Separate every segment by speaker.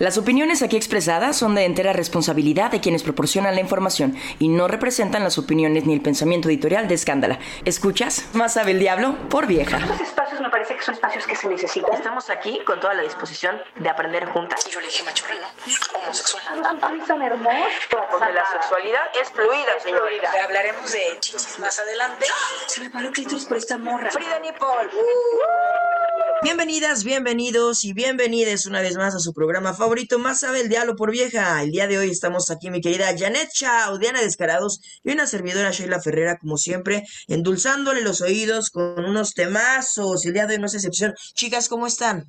Speaker 1: Las opiniones aquí expresadas son de entera responsabilidad de quienes proporcionan la información y no representan las opiniones ni el pensamiento editorial de Escándala. ¿Escuchas? Más sabe el diablo por vieja.
Speaker 2: Estos espacios me parece que son espacios que se necesitan.
Speaker 1: Estamos aquí con toda la disposición de aprender juntas.
Speaker 2: Y yo le dije machorra, ¿no? Homosexual.
Speaker 3: Ay, son hermosos.
Speaker 1: Porque la sexualidad es fluida, señorita.
Speaker 2: Hablaremos de chichis más adelante. Se me paró el clítoris por esta morra.
Speaker 1: Frida Nipol.
Speaker 4: Bienvenidas, bienvenidos y bienvenidas una vez más a su programa favorito, Más sabe el diablo por vieja. El día de hoy estamos aquí, mi querida Janet Chao, Diana Descarados y una servidora Sheila Ferrera, como siempre, endulzándole los oídos con unos temazos. El día de hoy no es excepción. Chicas, ¿cómo están?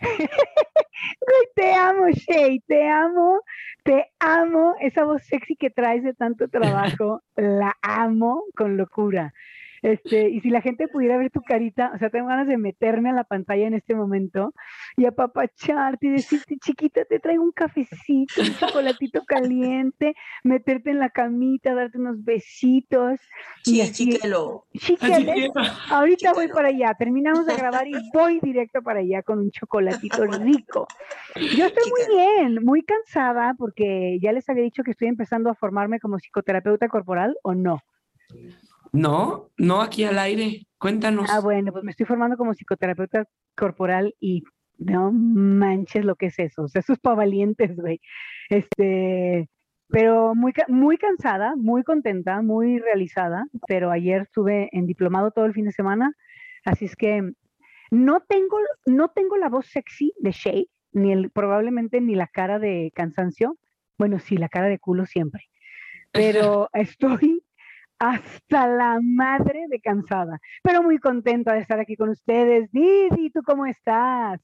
Speaker 3: Te amo, Shay, te amo, te amo. Esa voz sexy que traes de tanto trabajo, la amo con locura. Este, y si la gente pudiera ver tu carita, o sea, tengo ganas de meterme a la pantalla en este momento y apapacharte y decirte, chiquita, te traigo un cafecito, un chocolatito caliente, meterte en la camita, darte unos besitos. y
Speaker 4: Sí,
Speaker 3: así-
Speaker 4: chiquelo.
Speaker 3: Ahorita voy para allá, terminamos de grabar y voy directo para allá con un chocolatito rico. Yo estoy muy bien, muy cansada porque ya les había dicho que estoy empezando a formarme como psicoterapeuta corporal o no.
Speaker 5: No, no aquí al aire. Cuéntanos.
Speaker 3: Ah, bueno, pues me estoy formando como psicoterapeuta corporal y no manches lo que es eso. O sea, eso es para valientes, güey. Este, pero muy, muy cansada, muy contenta, muy realizada. Pero ayer estuve en diplomado todo el fin de semana, así es que no tengo, no tengo la voz sexy de Shay, ni el, probablemente ni la cara de cansancio. Bueno, sí, la cara de culo siempre. Pero estoy hasta la madre de cansada, pero muy contenta de estar aquí con ustedes. Didi, ¿tú cómo estás?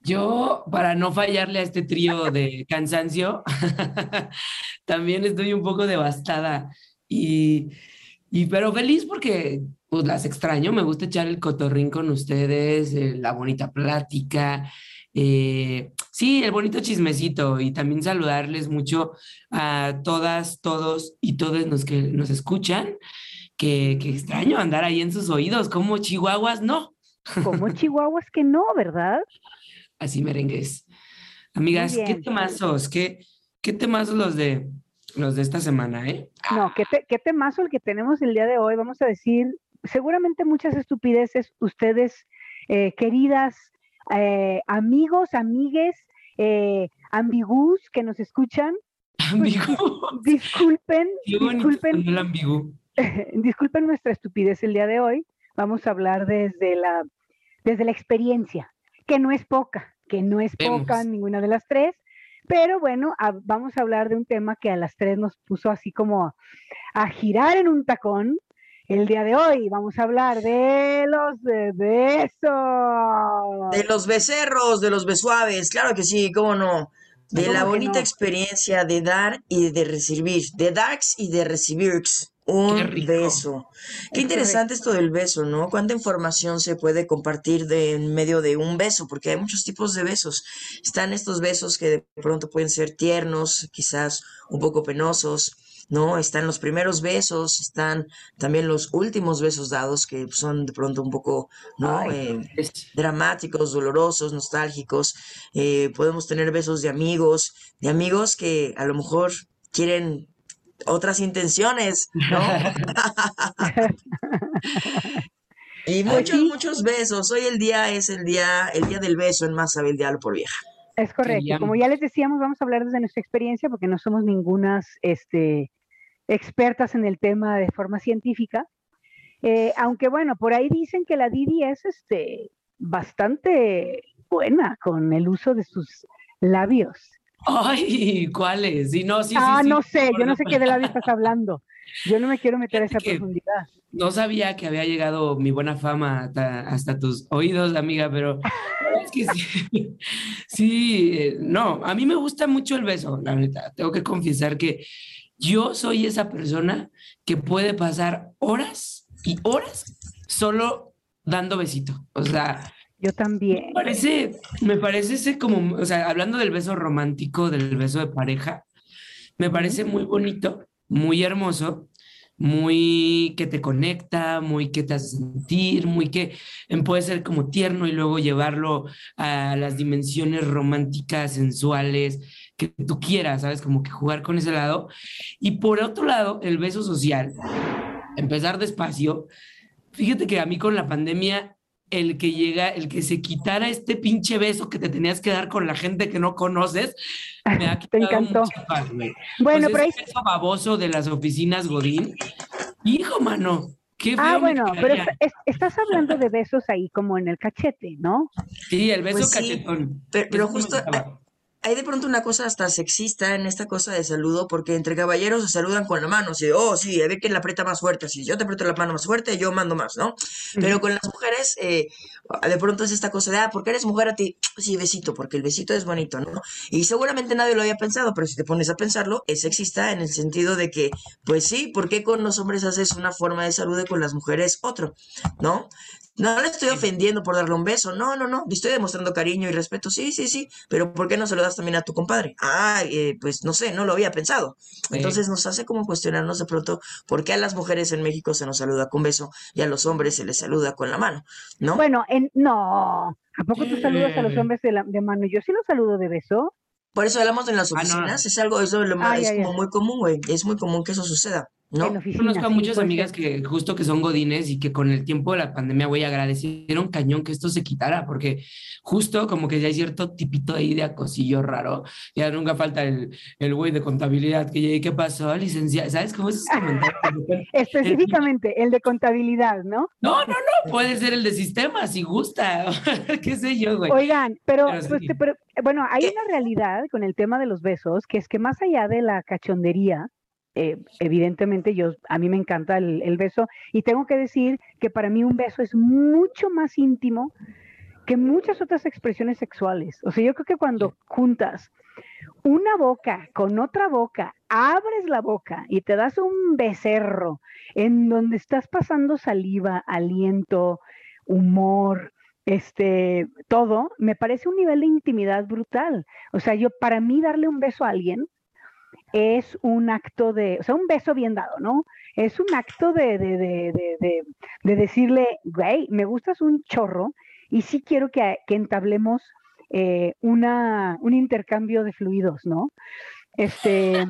Speaker 5: Yo, para no fallarle a este trío de cansancio, también estoy un poco devastada. Y, pero feliz porque pues las extraño, me gusta echar el cotorrín con ustedes, eh, la bonita plática, eh, sí, el bonito chismecito y también saludarles mucho a todas, todos y todos los que nos escuchan, que, que extraño andar ahí en sus oídos, como chihuahuas, no.
Speaker 3: Como chihuahuas que no, ¿verdad?
Speaker 5: Así merengues. Amigas, ¿qué temazos? ¿Qué, qué temazos los de los de esta semana, eh?
Speaker 3: No, ¿qué, te, qué temazo el que tenemos el día de hoy. Vamos a decir seguramente muchas estupideces, ustedes, eh, queridas eh, amigos, amigues, eh, ambigus que nos escuchan, disculpen,
Speaker 5: Qué bonito
Speaker 3: disculpen
Speaker 5: ambiguo.
Speaker 3: disculpen nuestra estupidez el día de hoy. Vamos a hablar desde la, desde la experiencia, que no es poca, que no es poca
Speaker 5: Vemos.
Speaker 3: ninguna de las tres. Pero bueno, a- vamos a hablar de un tema que a las tres nos puso así como a, a girar en un tacón. El día de hoy vamos a hablar de los besos.
Speaker 4: De los becerros, de los besuaves, claro que sí, cómo no. De
Speaker 3: ¿Cómo
Speaker 4: la bonita
Speaker 3: no?
Speaker 4: experiencia de dar y de recibir, de darks y de recibir un
Speaker 5: Qué
Speaker 4: beso. Qué
Speaker 3: Es
Speaker 4: interesante esto del beso, ¿no? ¿Cuánta información se puede compartir de, en medio de un beso? Porque hay muchos tipos de besos. Están estos besos que de pronto pueden ser tiernos, quizás un poco penosos, ¿no? Están los primeros besos, están también los últimos besos dados que son de pronto un poco, ¿no?
Speaker 3: Ay,
Speaker 4: Eh,
Speaker 5: Es-
Speaker 4: dramáticos, dolorosos, nostálgicos. Eh, podemos tener besos de amigos, de amigos que a lo mejor quieren otras intenciones, ¿no? y muchos, muchos besos. Hoy el día es el día, el día del beso en Más sabe el diablo por vieja.
Speaker 3: Es correcto. Como ya les decíamos, vamos a hablar desde nuestra experiencia porque no somos ningunas este, expertas en el tema de forma científica. Eh, aunque bueno, por ahí dicen que la Didi es este, bastante buena con el uso de sus labios.
Speaker 5: Ay, ¿cuáles? No, sí,
Speaker 3: ah,
Speaker 5: sí,
Speaker 3: no
Speaker 5: sí,
Speaker 3: sé, yo no sé qué de labio estás hablando. Yo no me quiero meter a esa profundidad.
Speaker 5: No sabía que había llegado mi buena fama hasta, hasta tus oídos, amiga, pero es que sí, sí, eh, no, a mí me gusta mucho el beso, la neta. Tengo que confesar que yo soy esa persona que puede pasar horas y horas solo dando besito. O sea,
Speaker 3: Yo también.
Speaker 5: me parece, me parece ese como, o sea, hablando del beso romántico, del beso de pareja, me parece muy bonito, muy hermoso, muy que te conecta, muy que te hace sentir, muy que em, puede ser como tierno y luego llevarlo a las dimensiones románticas, sensuales, que tú quieras, ¿sabes? Como que jugar con ese lado. Y por otro lado, el beso social, empezar despacio. Fíjate que a mí con la pandemia el que llega, el que se quitara este pinche beso que te tenías que dar con la gente que no conoces, me ha
Speaker 3: Te
Speaker 5: quitado
Speaker 3: encantó.
Speaker 5: mucha paz, güey.
Speaker 3: Bueno,
Speaker 5: Pues
Speaker 3: pero ahí
Speaker 5: ese beso baboso de las oficinas Godín. Hijo, mano,
Speaker 3: Ah, bueno, pero
Speaker 5: quedaría.
Speaker 3: es- es- estás hablando de besos ahí como en el cachete, ¿no?
Speaker 5: Sí, el beso
Speaker 4: Pues sí,
Speaker 5: cachetón.
Speaker 4: pero- pero justo-. Hay de pronto una cosa hasta sexista en esta cosa de saludo, porque entre caballeros se saludan con la mano, así oh, sí, a ver quién la aprieta más fuerte, si yo te aprieto la mano más fuerte, yo mando más, ¿no? Pero con las mujeres, eh, de pronto es esta cosa de, ah, porque eres mujer a ti, sí, besito, porque el besito es bonito, ¿no? Y seguramente nadie lo había pensado, pero si te pones a pensarlo, es sexista en el sentido de que, pues sí, ¿por qué con los hombres haces una forma de salud y con las mujeres otro, ¿no? No le estoy ofendiendo por darle un beso, no, no, no, le estoy demostrando cariño y respeto, sí, sí, sí, pero ¿por qué no se lo das también a tu compadre? Ah, eh, pues no sé, no lo había pensado. Entonces nos hace como cuestionarnos de pronto por qué a las mujeres en México se nos saluda con beso y a los hombres se les saluda con la mano, ¿no?
Speaker 3: Bueno, en, no. ¿A poco tú saludas a los
Speaker 5: Eh.
Speaker 3: hombres de, la- de mano? Yo sí los saludo de beso.
Speaker 4: Por eso hablamos en las
Speaker 5: Ah, no.
Speaker 4: oficinas, es algo, eso es, lo más-
Speaker 3: Ah,
Speaker 4: es como muy común, güey, es muy común que eso suceda, ¿no?
Speaker 3: En oficina.
Speaker 5: Conozco a
Speaker 3: sí,
Speaker 5: muchas amigas
Speaker 3: ser.
Speaker 5: que justo que son godines y que con el tiempo de la pandemia, güey, agradecieron cañón que esto se quitara, porque justo como que ya hay cierto tipito ahí de acosillo raro, ya nunca falta el, el güey de contabilidad que llegue, ¿qué pasó, licenciada? ¿Sabes cómo repente?
Speaker 3: Específicamente, el de contabilidad, ¿no?
Speaker 5: No, no, no, puede ser el de sistemas, si gusta, qué sé yo, güey.
Speaker 3: Oigan, pero,
Speaker 5: Pero
Speaker 3: pues,
Speaker 5: sí.
Speaker 3: te- pero, bueno, hay
Speaker 4: ¿Qué?
Speaker 3: una realidad con el tema de los besos, que es que más allá de la cachondería, eh, evidentemente yo, a mí me encanta el, el beso y tengo que decir que para mí un beso es mucho más íntimo que muchas otras expresiones sexuales. O sea, yo creo que cuando juntas una boca con otra boca, abres la boca y te das un becerro en donde estás pasando saliva, aliento, humor, este, todo, me parece un nivel de intimidad brutal. O sea, yo, para mí darle un beso a alguien es un acto de, o sea, un beso bien dado, ¿no? Es un acto de, de, de, de, de, de decirle, güey, me gustas un chorro y sí quiero que, que entablemos eh, una, un intercambio de fluidos, ¿no? Este,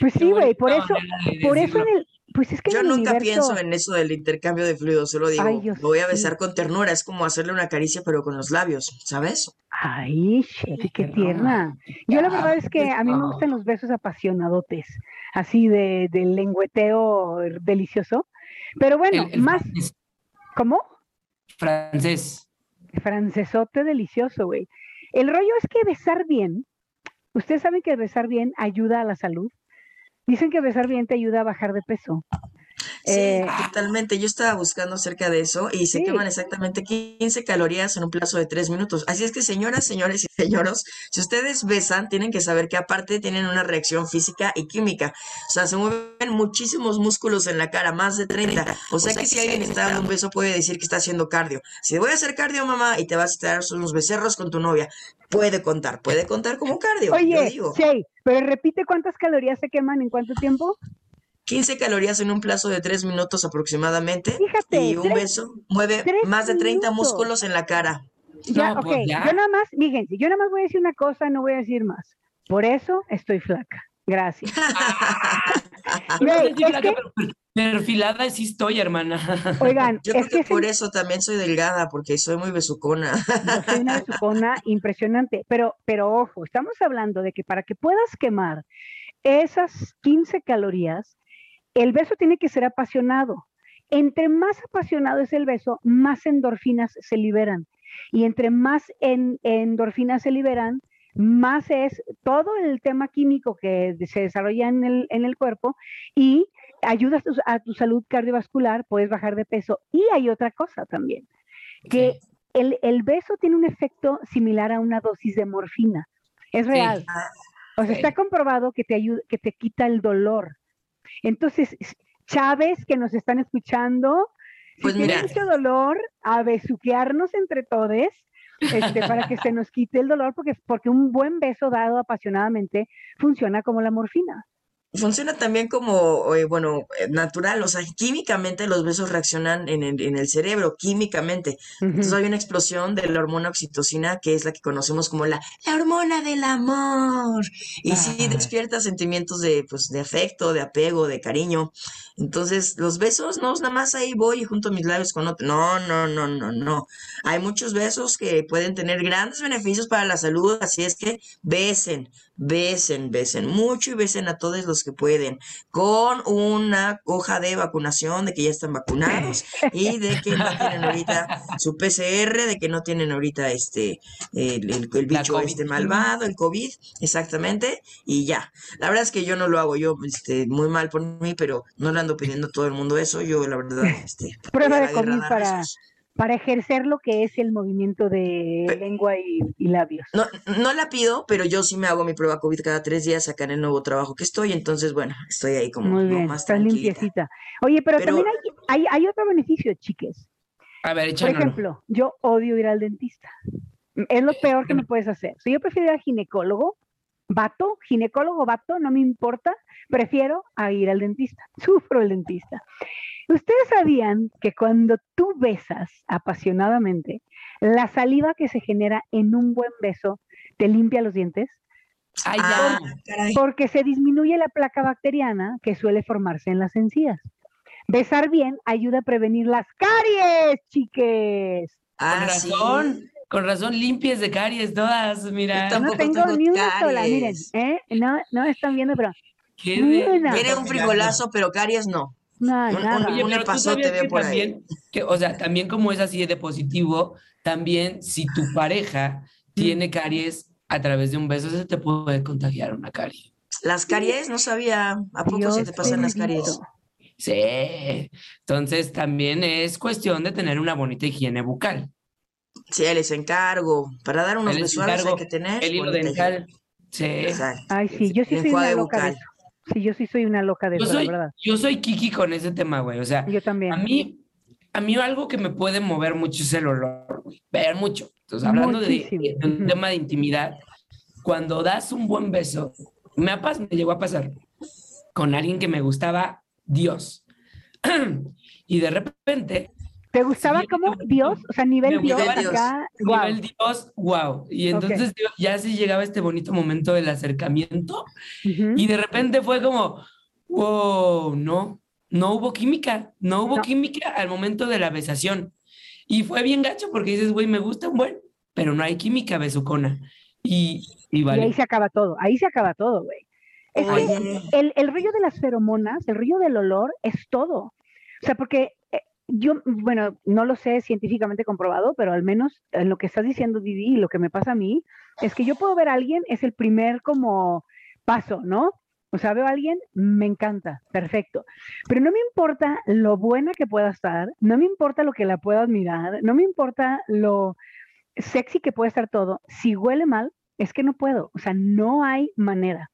Speaker 3: pues sí, güey, por eso, por eso en el, pues es que
Speaker 4: Yo nunca
Speaker 3: universo,
Speaker 4: pienso en eso del intercambio de fluidos, solo digo,
Speaker 3: Ay,
Speaker 4: lo voy a
Speaker 3: sí.
Speaker 4: besar con ternura, es como hacerle una caricia pero con los labios, ¿sabes?
Speaker 3: Ay, Shelly, qué
Speaker 5: Qué
Speaker 3: tierna. Yo la verdad es que a mí me gustan los besos apasionadotes, así de, de lengüeteo delicioso. Pero bueno,
Speaker 5: El- el
Speaker 3: más,
Speaker 5: francés-
Speaker 3: ¿cómo?
Speaker 5: francés.
Speaker 3: Francesote delicioso, güey. El rollo es que besar bien, ustedes saben que besar bien ayuda a la salud. Dicen que besar bien te ayuda a bajar de peso.
Speaker 4: Sí,
Speaker 3: Eh,
Speaker 4: totalmente. Yo estaba buscando acerca de eso y se
Speaker 3: Sí.
Speaker 4: queman exactamente 15 calorías en un plazo de 3 minutos. Así es que, señoras, señores y señoros, si ustedes besan, tienen que saber que aparte tienen una reacción física y química. O sea, se mueven muchísimos músculos en la cara, más de 30. O sea que si alguien está dando un beso puede decir que está haciendo cardio. Si voy a hacer cardio, mamá, y te vas a dar unos becerros con tu novia, puede contar, puede contar como cardio. yo
Speaker 3: Oye,
Speaker 4: digo.
Speaker 3: Shay, pero repite cuántas calorías se queman en cuánto tiempo.
Speaker 4: 15 calorías en un plazo de 3 minutos aproximadamente.
Speaker 3: Fíjate,
Speaker 4: Y un
Speaker 3: tres-
Speaker 4: beso mueve más de 30
Speaker 3: minutos.
Speaker 4: músculos en la cara.
Speaker 3: Ya,
Speaker 5: No,
Speaker 3: ok,
Speaker 5: pues ya.
Speaker 3: yo nada más, fíjense, yo nada más voy a decir una cosa, no voy a decir más. Por eso estoy flaca. Gracias.
Speaker 5: Si
Speaker 3: es
Speaker 5: flaca,
Speaker 3: que-
Speaker 5: pero perfilada sí estoy, hermana.
Speaker 3: Oigan,
Speaker 4: Yo
Speaker 3: es
Speaker 4: creo que
Speaker 3: que
Speaker 4: por eso también soy delgada, porque soy muy besucona.
Speaker 3: soy una besucona impresionante, pero, pero ojo, estamos hablando de que para que puedas quemar esas 15 calorías, el beso tiene que ser apasionado. Entre más apasionado es el beso, más endorfinas se liberan. Y entre más en- endorfinas se liberan, más es todo el tema químico que se desarrolla en el, en el cuerpo y ayudas a tu, salud cardiovascular, puedes bajar de peso. Y hay otra cosa también, que el, el, beso tiene un efecto similar a una dosis de morfina. Es real. O sea, está comprobado que te ayuda, que te quita el dolor. Entonces, Chávez, que nos están escuchando, pues si mira. mucho dolor, a besuquearnos entre todos, este, para que se nos quite el dolor, porque, porque un buen beso dado apasionadamente funciona como la morfina.
Speaker 4: Funciona también como, eh, bueno, eh, natural, o sea, químicamente los besos reaccionan en el, en el cerebro, químicamente. Entonces hay una explosión de la hormona oxitocina, que es la que conocemos como la, la hormona del amor. Y sí despierta sentimientos de, pues, de afecto, de apego, de cariño. Entonces, los besos, no, nada más ahí voy y junto mis labios con otro. No, no, no, no, no. Hay muchos besos que pueden tener grandes beneficios para la salud, así es que besen, besen, besen mucho y besen a todos los que pueden, con una hoja de vacunación de que ya están vacunados y de que no tienen ahorita su PCR, de que no tienen ahorita este el, el, bicho este malvado, el COVID, exactamente, y ya. La verdad es que yo no lo hago, yo este, muy mal por mí, pero no le ando pidiendo a todo el mundo eso, yo la verdad, este,
Speaker 3: prueba de COVID para para ejercer lo que es el movimiento de lengua y, labios.
Speaker 4: No, no la pido, pero yo sí me hago mi prueba COVID cada tres días acá en el nuevo trabajo que estoy, entonces bueno, estoy ahí como,
Speaker 3: Muy bien,
Speaker 4: más
Speaker 3: estás limpiecita. Oye, pero, también hay, hay, otro beneficio, chiques.
Speaker 5: A ver,
Speaker 3: Por ejemplo, yo odio ir al dentista. Es lo peor que me puedes hacer. Si yo prefiero ir al ginecólogo, vato, ginecólogo, vato, no me importa, prefiero a ir al dentista. Sufro el dentista. ¿Ustedes sabían que cuando tú besas apasionadamente, la saliva que se genera en un buen beso te limpia los dientes?
Speaker 5: Ay,
Speaker 4: ah,
Speaker 3: Porque se disminuye la placa bacteriana que suele formarse en las encías. Besar bien ayuda a prevenir las caries, chiques.
Speaker 5: Ah, razón, con razón limpies de caries todas, mira.
Speaker 3: no tengo, ni una sola, miren, ¿eh? No, no están viendo, pero...
Speaker 4: Tiene un frigolazo, pero caries no.
Speaker 3: No, nada.
Speaker 5: Oye, pero pasó te por también, Que, o sea, también como es así de positivo, también si tu pareja tiene caries a través de un beso, se te puede contagiar una carie.
Speaker 4: Las caries, no sabía. ¿A poco se te pasan las caries?
Speaker 5: Sí. Entonces también es cuestión de tener una bonita higiene bucal.
Speaker 4: Sí, les encargo. Para dar unos besos hay que tener.
Speaker 5: El hilo dental. Sí.
Speaker 3: Exacto. Ay, sí, yo sí soy una loca de eso. Sí, yo sí soy una loca de eso, la verdad.
Speaker 5: Yo soy Kiki con ese tema, güey. O sea,
Speaker 3: yo también.
Speaker 5: A mí, a mí algo que me puede mover mucho es el olor, güey. Ver mucho. Entonces, hablando de, un tema de intimidad, cuando das un buen beso, me, me llegó a pasar con alguien que me gustaba Dios. y de repente
Speaker 3: ¿Te gustaba como Dios? O sea, nivel Dios
Speaker 5: acá. Nivel Dios, wow. Y entonces ya sí llegaba este bonito momento del acercamiento y de repente fue como, wow, no, no hubo química, no hubo química al momento de la besación. Y fue bien gacho porque dices, güey, me gusta un buen, pero no hay química besucona. Y, y, vale.
Speaker 3: y ahí se acaba todo, ahí se acaba todo, güey. el, el rollo de las feromonas, el rollo del olor es todo. O sea, porque yo, bueno, no lo sé científicamente comprobado, pero al menos en lo que estás diciendo, Didi, y lo que me pasa a mí, es que yo puedo ver a alguien, es el primer como paso, ¿no? O sea, veo a alguien, me encanta, perfecto. Pero no me importa lo buena que pueda estar, no me importa lo que la pueda admirar, no me importa lo sexy que puede estar todo. Si huele mal, es que no puedo, o sea, no hay manera.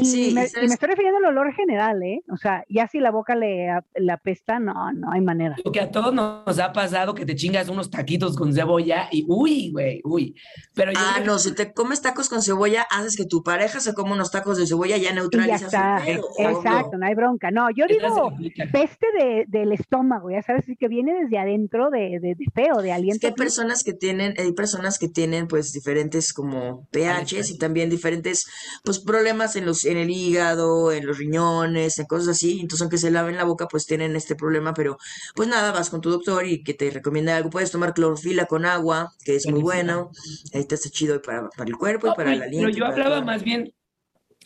Speaker 3: Y, me, estoy refiriendo al olor general, ¿eh? O sea, ya si la boca le la apesta, no, no hay manera.
Speaker 5: Porque a todos nos ha pasado que te chingas unos taquitos con cebolla y uy, güey, uy. Pero
Speaker 4: ah, no, si te comes tacos con cebolla, haces que tu pareja se coma unos tacos de cebolla, ya neutralizas
Speaker 3: ya Exacto, no hay bronca. No, yo digo peste de, del estómago, ya sabes, que viene desde adentro de, de, feo, de aliento.
Speaker 4: hay personas que tienen, hay personas que tienen pues diferentes como pHs y también diferentes pues problemas en los en el hígado, en los riñones, en cosas así. Entonces, aunque se laven la boca, pues tienen este problema. Pero, pues nada, vas con tu doctor y que te recomienda algo. Puedes tomar clorofila con agua, que es muy bueno. Ahí te hace chido para, para el cuerpo y para la aliento.
Speaker 5: Pero yo hablaba más bien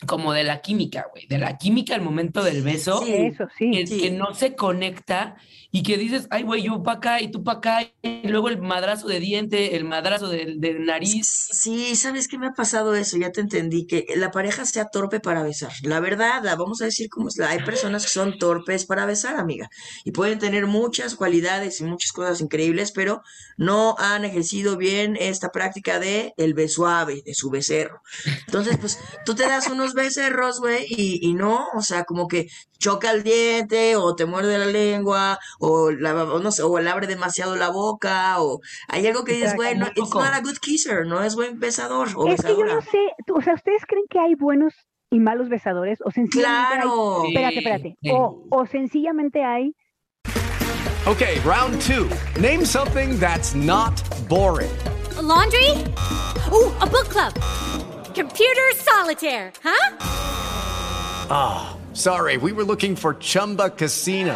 Speaker 5: como de la química, güey, de la química al momento del beso,
Speaker 3: sí, eso, sí,
Speaker 5: que, no se conecta y que dices, ay, güey, yo para acá y tú para acá, y luego el madrazo de diente, el madrazo de, de nariz.
Speaker 4: Sí, ¿sabes qué me ha pasado eso? Ya te entendí, que la pareja sea torpe para besar. La verdad, la vamos a decir como es. Hay personas que son torpes para besar, amiga, y pueden tener muchas cualidades y muchas cosas increíbles, pero no han ejercido bien esta práctica de el besuave, de su becerro. Entonces, pues, tú te das unos becerros, güey, y, y no, o sea, como que choca el diente o te muerde la lengua o, la, o no sé, o le abre demasiado la boca o hay algo que dices, bueno, it's not a good kisser, no es buen besador o
Speaker 3: Es que yo
Speaker 4: besadora.
Speaker 3: no sé, tú- o sea, ¿ustedes creen que hay buenos y malos besadores? O sencillamente hay-
Speaker 4: Claro.
Speaker 3: espérate, espérate.
Speaker 5: Sí.
Speaker 3: O, o sencillamente hay
Speaker 6: Okay, round two. Name something that's not boring.
Speaker 7: A laundry? Ooh, a book club. Computer solitaire, huh?
Speaker 6: Sorry, we were looking for Chumba Casino.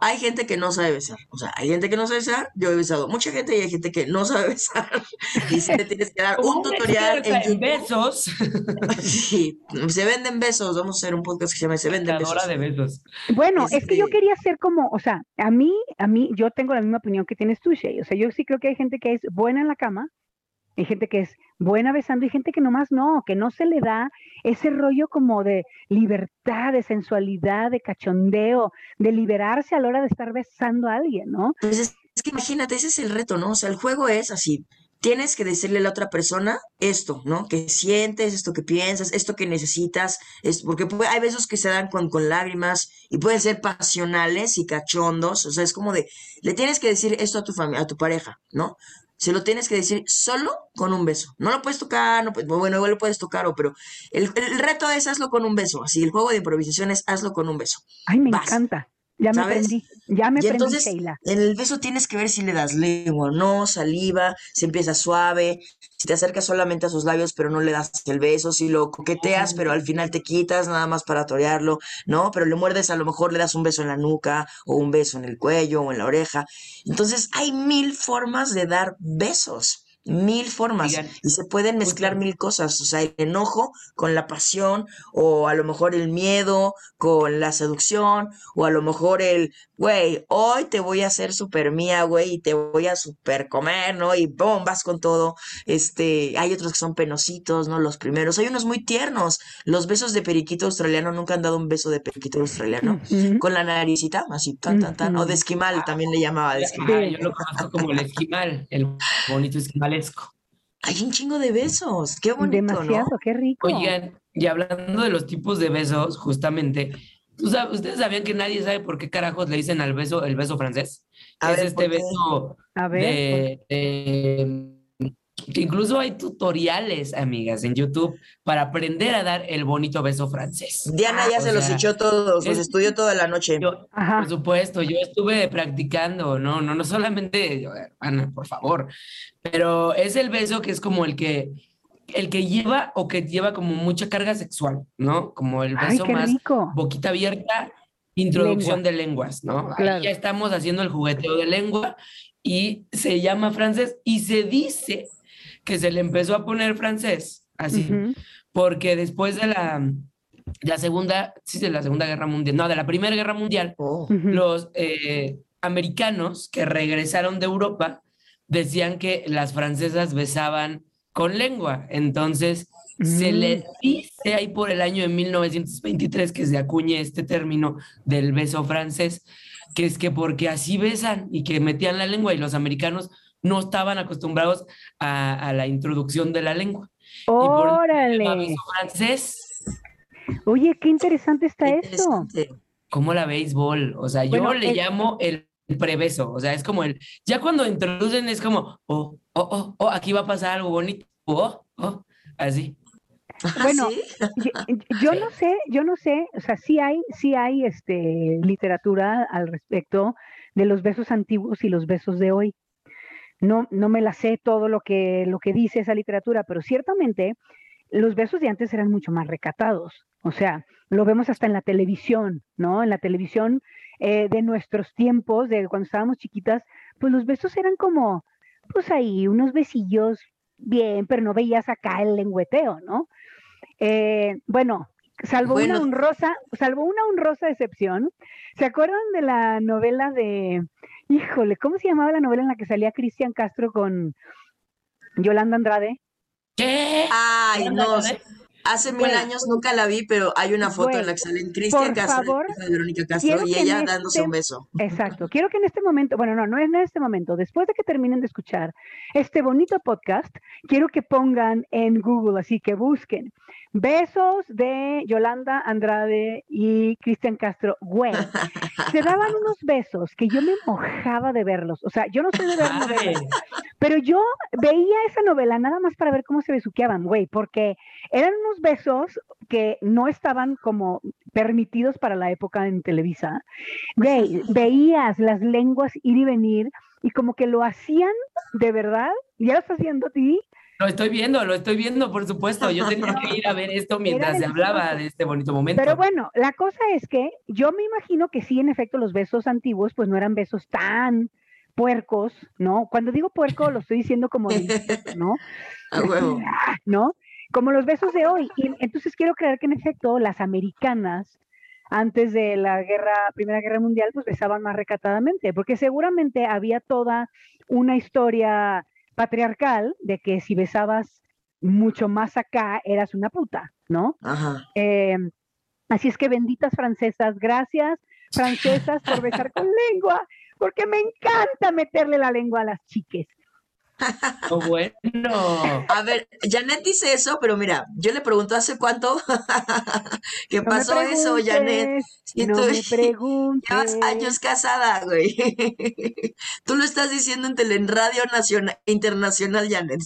Speaker 4: Hay gente que no sabe besar. O sea, hay gente que no sabe besar. Yo he besado mucha gente y hay gente que no sabe besar. Y si te tienes que dar un tutorial en YouTube.
Speaker 5: besos,
Speaker 4: Sí, se venden besos. Vamos a hacer un podcast que se llama Se venden besos.
Speaker 5: de besos.
Speaker 3: Bueno, es que yo
Speaker 4: Este-
Speaker 3: quería ser como, o sea, a mí, a mí, yo tengo la misma opinión que tienes tú, Shay. O sea, yo sí creo que hay gente que es buena en la cama, hay gente que es buena besando y gente que nomás no, que no se le da ese rollo como de libertad, de sensualidad, de cachondeo, de liberarse a la hora de estar besando a alguien, ¿no?
Speaker 4: Pues es, que imagínate, ese es el reto, ¿no? O sea, el juego es así. Tienes que decirle a la otra persona esto, ¿no? Que sientes, esto que piensas, esto que necesitas, es porque hay besos que se dan con, con lágrimas y pueden ser pasionales y cachondos, o sea, es como de, le tienes que decir esto a tu familia, a tu pareja, ¿no? Se lo tienes que decir solo con un beso. No lo puedes tocar, no, puedes- bueno, igual lo puedes tocar, o, pero el, el reto es hazlo con un beso, así, el juego de improvisación es hazlo con un beso.
Speaker 3: Ay, me
Speaker 4: Vas.
Speaker 3: encanta. Ya me
Speaker 4: ¿Sabes?
Speaker 3: aprendí, ya me
Speaker 4: Y
Speaker 3: aprendí,
Speaker 4: entonces,
Speaker 3: Sheila.
Speaker 4: en el beso tienes que ver si le das lengua o no, saliva, si empieza suave, si te acercas solamente a sus labios pero no le das el beso, si lo coqueteas pero al final te quitas nada más para torearlo, ¿no? Pero le muerdes, a lo mejor le das un beso en la nuca o un beso en el cuello o en la oreja. Entonces, hay mil formas de dar besos. Mil formas y se pueden mezclar mil cosas, o sea, el enojo con la pasión, o a lo mejor el miedo con la seducción, o a lo mejor el, güey, hoy te voy a hacer súper mía, güey, y te voy a súper comer, ¿no? Y boom, vas con todo. Este, hay otros que son penositos, ¿no? Los primeros. Hay unos muy tiernos. Los besos de periquito australiano, nunca han dado un beso de periquito australiano.
Speaker 3: Ujú.
Speaker 4: Con la naricita, así, tan, tan, tan. O de
Speaker 3: Ujú.
Speaker 4: esquimal, también le llamaba de esquimal.
Speaker 5: Ah, yo lo conozco como el esquimal, el bonito
Speaker 4: Hay un chingo de besos. Qué bonito, ¿no?
Speaker 3: Demasiado, qué rico.
Speaker 5: Oigan, y hablando de los tipos de besos, justamente, ¿tú sab- ¿ustedes sabían que nadie sabe por qué carajos le dicen al beso el beso francés?
Speaker 4: A
Speaker 5: es
Speaker 4: ver,
Speaker 5: este beso
Speaker 3: A ver,
Speaker 5: de, incluso hay tutoriales, amigas, en YouTube para aprender a dar el bonito beso francés.
Speaker 4: Diana ya
Speaker 5: O
Speaker 4: se los echó todos, los
Speaker 5: es-
Speaker 4: estudió toda la noche.
Speaker 5: Yo,
Speaker 3: Ajá.
Speaker 5: por supuesto, yo estuve practicando, no, no, no solamente, yo, hermana, por favor, pero es el beso que es como el que, el que lleva o que lleva como mucha carga sexual, ¿no? Como el
Speaker 3: Ay,
Speaker 5: beso
Speaker 3: qué
Speaker 5: más
Speaker 3: rico.
Speaker 5: boquita abierta, introducción de lenguas, ¿no? Ahí ya estamos haciendo el jugueteo de lengua y se llama francés y se dice que se le empezó a poner francés, así, porque después de la, la segunda, sí, de la segunda guerra mundial, no, de la primera guerra mundial,
Speaker 4: Oh.
Speaker 5: Los eh, americanos que regresaron de Europa decían que las francesas besaban con lengua. Entonces, se
Speaker 3: Mm.
Speaker 5: le dice ahí por el año de 1923 que se acuñe este término del beso francés, que es que porque así besan y que metían la lengua y los americanos no estaban acostumbrados a, a la introducción de la lengua. Y por
Speaker 3: Órale.
Speaker 5: francés.
Speaker 3: Oye, qué interesante está
Speaker 4: Qué
Speaker 3: eso.
Speaker 4: interesante.
Speaker 5: como la béisbol, o sea, yo
Speaker 3: Bueno,
Speaker 5: le
Speaker 3: es-
Speaker 5: llamo el prebeso, o sea, es como el, ya cuando introducen es como, oh, oh, oh, oh, aquí va a pasar algo bonito, oh, oh, así.
Speaker 4: Ah,
Speaker 3: Bueno,
Speaker 4: ¿sí?
Speaker 3: Yo, yo no sé, yo no sé, o sea, sí hay, sí hay este literatura al respecto de los besos antiguos y los besos de hoy. No, no me la sé todo lo que, lo que dice esa literatura, pero ciertamente los besos de antes eran mucho más recatados. O sea, lo vemos hasta en la televisión, ¿no? En la televisión eh, de nuestros tiempos, de cuando estábamos chiquitas, pues los besos eran como, pues ahí, unos besillos bien, pero no veías acá el lengüeteo, ¿no? Eh, bueno, salvo una honrosa, salvo una honrosa excepción, ¿se acuerdan de la novela de, híjole, ¿cómo se llamaba la novela en la que salía Cristian Castro con Yolanda Andrade?
Speaker 5: ¿Qué?
Speaker 4: Ay, no. Hace mil
Speaker 3: Güey.
Speaker 4: años nunca la vi, pero hay una foto en la que salen Cristian Castro
Speaker 3: favor,
Speaker 4: y hija de Verónica Castro y ella dándose
Speaker 3: este-
Speaker 4: un beso.
Speaker 3: Exacto. Quiero que en este momento, bueno, no, no es en este momento, después de que terminen de escuchar este bonito podcast, quiero que pongan en Google, así que busquen besos de Yolanda Andrade y Cristian Castro. Güey, se daban unos besos que yo me mojaba de verlos. O sea, yo no soy de ver novelas, pero yo veía esa novela nada más para ver cómo se besuqueaban, güey, porque eran unos besos que no estaban como permitidos para la época en Televisa. Güey, veías las lenguas ir y venir y como que lo hacían de verdad. ¿Ya lo estás viendo a ti?
Speaker 5: Lo estoy viendo, lo estoy viendo, por supuesto. Yo tenía que ir a ver esto mientras se hablaba de este bonito momento.
Speaker 3: Pero bueno, la cosa es que yo me imagino que sí, en efecto, los besos antiguos pues no eran besos tan puercos, ¿no? Cuando digo puerco lo estoy diciendo como ¿no?
Speaker 4: A huevo.
Speaker 3: ¿no? Como los besos de hoy. Y entonces quiero creer que en efecto las americanas antes de la guerra, Primera Guerra Mundial, pues besaban más recatadamente, porque seguramente había toda una historia patriarcal de que si besabas mucho más acá eras una puta, ¿no?
Speaker 4: Ajá.
Speaker 3: Eh, así es que benditas francesas, gracias francesas por besar con lengua, porque me encanta meterle la lengua a las chiques.
Speaker 5: Oh, bueno.
Speaker 4: A ver, Janet dice eso, pero mira, yo le pregunto hace cuánto que
Speaker 3: No
Speaker 4: pasó eso, Janet. Y
Speaker 3: no
Speaker 4: tú
Speaker 3: me
Speaker 4: llevas
Speaker 3: preguntes.
Speaker 4: años casada, güey. Tú lo estás diciendo en Teleradio Nacional, Internacional, Janet.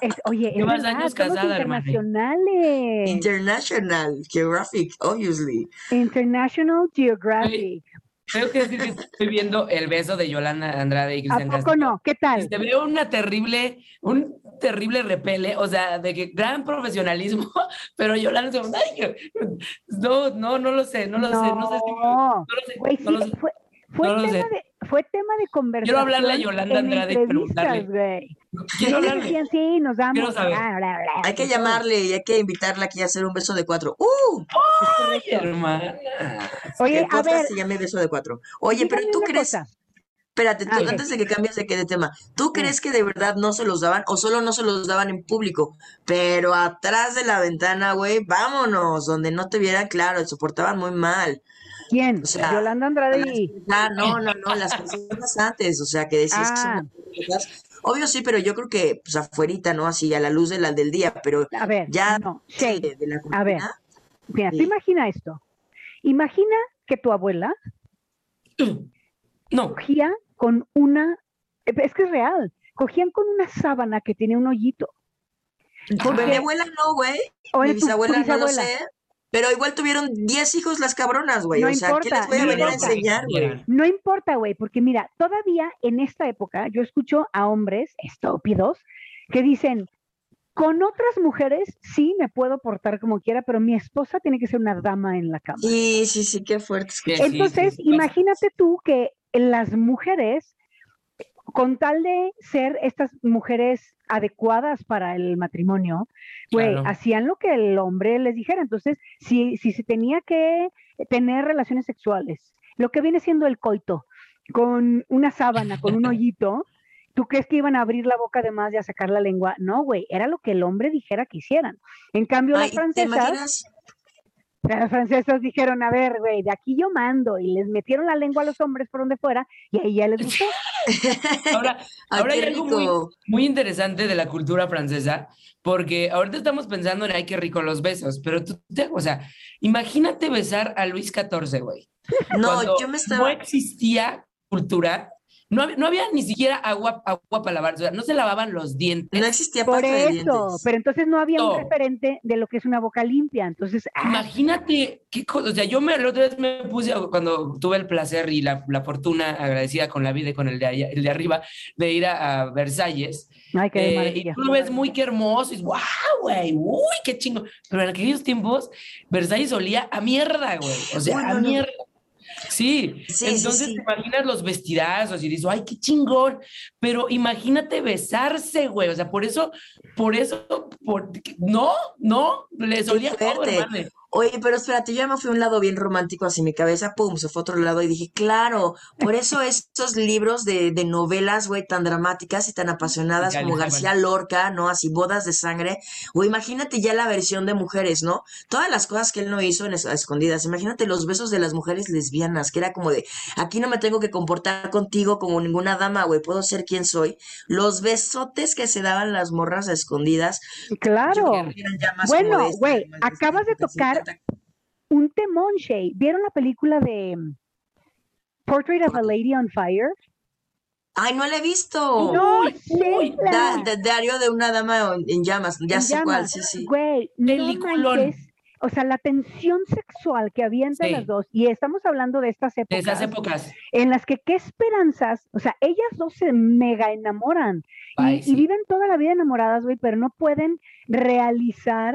Speaker 3: Es- oye, es
Speaker 5: Llevas
Speaker 3: verdad,
Speaker 5: años casada,
Speaker 3: internacionales.
Speaker 4: International Geographic, obviously.
Speaker 3: International Geographic.
Speaker 5: Tengo que decir que estoy viendo el beso de Yolanda Andrade y
Speaker 3: ¿A
Speaker 5: Cristian
Speaker 3: poco
Speaker 5: Castro.
Speaker 3: no? ¿Qué tal?
Speaker 5: Te veo una terrible, un terrible repele, o sea, de que gran profesionalismo, pero Yolanda se ay, no, no, no lo sé, no lo sé, no sé si
Speaker 3: No,
Speaker 5: no lo sé,
Speaker 3: güey,
Speaker 5: no lo
Speaker 3: sí,
Speaker 5: sé.
Speaker 3: fue, fue
Speaker 5: No lo
Speaker 3: tema
Speaker 5: sé.
Speaker 3: de, fue tema de conversación.
Speaker 5: Quiero hablarle a Yolanda Andrade y preguntarle.
Speaker 3: güey.
Speaker 5: Quiero hablarle.
Speaker 3: sí, nos damos.
Speaker 5: Quiero saber.
Speaker 3: bla, bla, bla,
Speaker 4: Hay que llamarle y hay que invitarla aquí a hacer un beso de cuatro. ¡Uh!
Speaker 5: Ay, hermana.
Speaker 3: Oye,
Speaker 4: el
Speaker 3: a ver,
Speaker 4: se llame beso de cuatro. Oye, pero tú crees,
Speaker 3: cosa.
Speaker 4: espérate, tú,
Speaker 3: Ah,
Speaker 4: antes de que cambies de, que de tema, ¿tú crees que de verdad no se los daban o solo no se los daban en público? Pero atrás de la ventana, güey, vámonos, donde no te vieran, claro, se portaban muy mal.
Speaker 3: ¿Quién?
Speaker 4: O sea,
Speaker 3: Yolanda Andrade.
Speaker 4: Ah, no, no, no, las personas antes, o sea, que decías que
Speaker 3: Ah.
Speaker 4: son cosas. Obvio sí, pero yo creo que, pues, afuerita, ¿no? Así, a la luz de la, del día, pero
Speaker 3: A ver,
Speaker 4: ya
Speaker 3: no,
Speaker 4: sí, de, de la
Speaker 3: a ver. Mira, tú
Speaker 4: Sí.
Speaker 3: imagina esto. Imagina que tu abuela
Speaker 5: No,
Speaker 3: cogía con una... Es que es real. Cogían con una sábana que tenía un hoyito.
Speaker 4: Mi abuela no, güey. Mi
Speaker 3: en tu- tu
Speaker 4: bisabuela no lo sé. Pero igual tuvieron 10 hijos las cabronas, güey.
Speaker 3: No
Speaker 4: o sea, ¿qué
Speaker 3: importa,
Speaker 4: les voy a
Speaker 3: no
Speaker 4: venir a
Speaker 3: importa.
Speaker 4: enseñar, güey?
Speaker 3: No importa, güey, porque mira, todavía en esta época yo escucho a hombres estúpidos que dicen, con otras mujeres sí me puedo portar como quiera, pero mi esposa tiene que ser una dama en la cama.
Speaker 4: Sí, sí, sí, qué fuerte. es que-
Speaker 5: Sí, sí,
Speaker 3: Entonces,
Speaker 5: sí,
Speaker 3: imagínate tú que las mujeres, con tal de ser estas mujeres adecuadas para el matrimonio, güey,
Speaker 5: Claro.
Speaker 3: hacían lo que el hombre les dijera. Entonces, si, si se tenía que tener relaciones sexuales, lo que viene siendo el coito, con una sábana, con un hoyito, ¿tú crees que iban a abrir la boca además de a sacar la lengua? No, güey, era lo que el hombre dijera que hicieran. En cambio,
Speaker 4: Ay,
Speaker 3: las
Speaker 4: ¿te
Speaker 3: francesas... Las francesas dijeron, a ver, güey, de aquí yo mando, y les metieron la lengua a los hombres por donde fuera, y ahí ya les gustó.
Speaker 5: Ahora, ahora hay algo muy, muy interesante de la cultura francesa, porque ahorita estamos pensando en, ay, qué rico los besos, pero tú, te- o sea, imagínate besar a Luis XIV, güey.
Speaker 4: No,
Speaker 5: Cuando
Speaker 4: yo me
Speaker 5: No
Speaker 4: estaba.
Speaker 5: existía cultura no, hab- no había ni siquiera agua, agua para lavar, o sea, no se lavaban los dientes.
Speaker 4: No existía
Speaker 3: Por
Speaker 4: pasta de
Speaker 3: eso,
Speaker 4: dientes.
Speaker 3: pero entonces no había un
Speaker 5: No.
Speaker 3: referente de lo que es una boca limpia. Entonces, ah,
Speaker 5: Imagínate qué cosa, o sea, yo me, la otra vez me puse, cuando tuve el placer y la, la fortuna agradecida con la vida y con el de, allá- el de arriba, de ir a, a Versalles,
Speaker 3: ay, qué
Speaker 5: eh, y tú lo ves muy que hermoso, y dices, wow, güey, uy, qué chingo. Pero en aquellos tiempos, Versalles olía a mierda, güey, o sea, a
Speaker 4: no.
Speaker 5: mierda. Sí,
Speaker 4: sí,
Speaker 5: entonces
Speaker 4: sí.
Speaker 5: te imaginas los vestidazos y dices, ay, qué chingón, pero imagínate besarse, güey, o sea, por eso, por eso, por, no, no, les olía todo, hermano.
Speaker 4: Oye, pero espérate, yo ya me fui a un lado bien romántico así mi cabeza, pum, se fue a otro lado y dije, claro, por eso estos libros de, de novelas, güey, tan dramáticas y tan apasionadas
Speaker 5: Ya
Speaker 4: como García Lorca, ¿no? Así, bodas de sangre, o imagínate ya la versión de mujeres, ¿no? Todas las cosas que él no hizo en es- escondidas, imagínate los besos de las mujeres lesbianas, que era como de, aquí no me tengo que comportar contigo como ninguna dama, güey, puedo ser quien soy. Los besotes que se daban las morras a escondidas,
Speaker 3: Claro. Bueno, güey, acabas de tocar Un temón, Shay. ¿Vieron la película de mm, Portrait of a Lady on Fire?
Speaker 4: Ay, no la he visto.
Speaker 3: No,
Speaker 5: Uy.
Speaker 4: Da- da- diario de una dama en, en llamas, ya
Speaker 3: En
Speaker 4: sé cuál, sí, sí.
Speaker 3: Güey,
Speaker 5: Peliculón.
Speaker 3: O sea, la tensión sexual que había entre
Speaker 5: Sí.
Speaker 3: las dos, y estamos hablando de estas
Speaker 5: De
Speaker 3: épocas,
Speaker 5: esas épocas.
Speaker 3: en las que qué esperanzas, o sea, ellas dos se mega enamoran y,
Speaker 5: Ay,
Speaker 3: y
Speaker 5: sí.
Speaker 3: viven toda la vida enamoradas, güey, pero no pueden realizar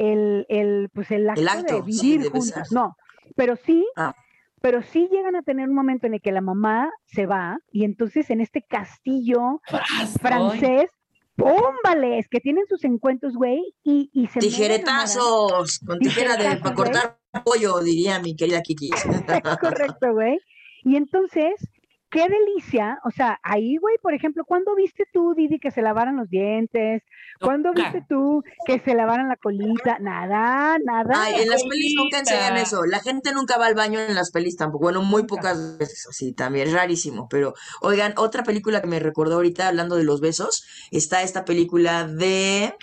Speaker 3: el, el, pues el acto, de
Speaker 4: acto, sí,
Speaker 3: vivir
Speaker 4: de
Speaker 3: juntas, no, pero sí,
Speaker 4: Ah.
Speaker 3: pero sí llegan a tener un momento en el que la mamá se va y entonces en este castillo
Speaker 5: Fras,
Speaker 3: francés, ¡púmbales! Que tienen sus encuentros, güey, y, y se.
Speaker 4: Tijeretazos, con tijera de para cortar pollo, diría mi querida Kiki.
Speaker 3: Correcto, güey. Y entonces, qué delicia. O sea, ahí, güey, por ejemplo, ¿cuándo viste tú, Didi, que se lavaran los dientes? ¿Cuándo
Speaker 5: Nunca.
Speaker 3: viste tú que se lavaran la colita? Nada, nada.
Speaker 4: Ay, en las pelis nunca enseñan eso. La gente nunca va al baño en las pelis tampoco. Bueno, muy pocas veces, así también, es rarísimo. Pero, oigan, otra película que me recordó ahorita hablando de los besos, está esta película de.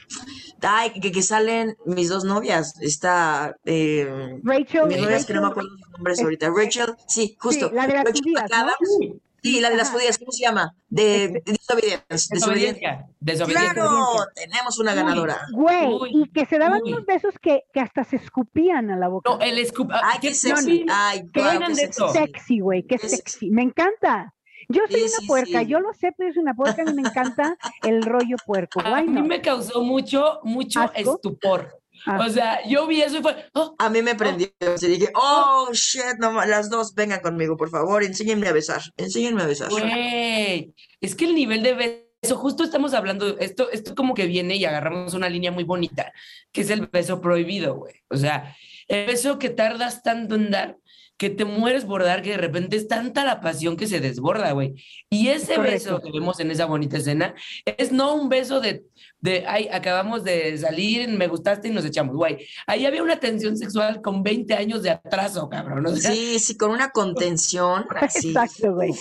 Speaker 4: Ay, que, que salen mis dos novias. Está. Eh,
Speaker 3: Rachel,
Speaker 4: mis novias que no me
Speaker 3: Rachel,
Speaker 4: acuerdo sus nombres
Speaker 3: es-
Speaker 4: ahora. Rachel, sí, justo.
Speaker 3: sí, la de las
Speaker 4: Rachel
Speaker 3: judías, ¿no?
Speaker 4: McAdams. Sí, la de las judías, ¿cómo se llama? De.
Speaker 5: Desobediencia. Desobediencia.
Speaker 4: Claro, tenemos una
Speaker 5: Uy.
Speaker 4: ganadora.
Speaker 3: Güey,
Speaker 5: Uy,
Speaker 3: y que se daban
Speaker 5: uy.
Speaker 3: unos besos que, que hasta se escupían a la boca.
Speaker 5: No, el scoop. ah,
Speaker 4: Ay, qué sexy. Ay,
Speaker 5: ¿Qué
Speaker 4: sexy.
Speaker 3: sexy, güey, qué
Speaker 4: Qué
Speaker 3: sexy. Me encanta. Yo soy
Speaker 4: Sí,
Speaker 3: una
Speaker 4: sí,
Speaker 3: puerca,
Speaker 4: sí.
Speaker 3: yo lo sé, pero soy una puerca, a mí me encanta el rollo puerco.
Speaker 5: A mí
Speaker 3: no.
Speaker 5: me causó mucho, mucho
Speaker 3: ¿Asco?
Speaker 5: estupor.
Speaker 3: Ah.
Speaker 5: O sea, yo vi eso y fue, oh,
Speaker 4: A mí me prendió. así dije, oh, shit, no, las dos vengan conmigo, por favor, enséñenme a besar. Enséñenme a besar.
Speaker 5: güey. Es que el nivel de beso, justo estamos hablando, esto, esto como que viene y agarramos una línea muy bonita, que es el beso prohibido, güey. O sea, el beso que tardas tanto en dar, que te mueres por dar, que de repente es tanta la pasión que se desborda, güey. Y ese
Speaker 3: Correcto.
Speaker 5: beso que vemos en esa bonita escena es no un beso de, de, ay, acabamos de salir, me gustaste y nos echamos, güey. Ahí había una tensión sexual con 20 años de atraso, cabrón. O sea,
Speaker 4: Sí, sí, con una contención. así.
Speaker 3: Exacto, güey.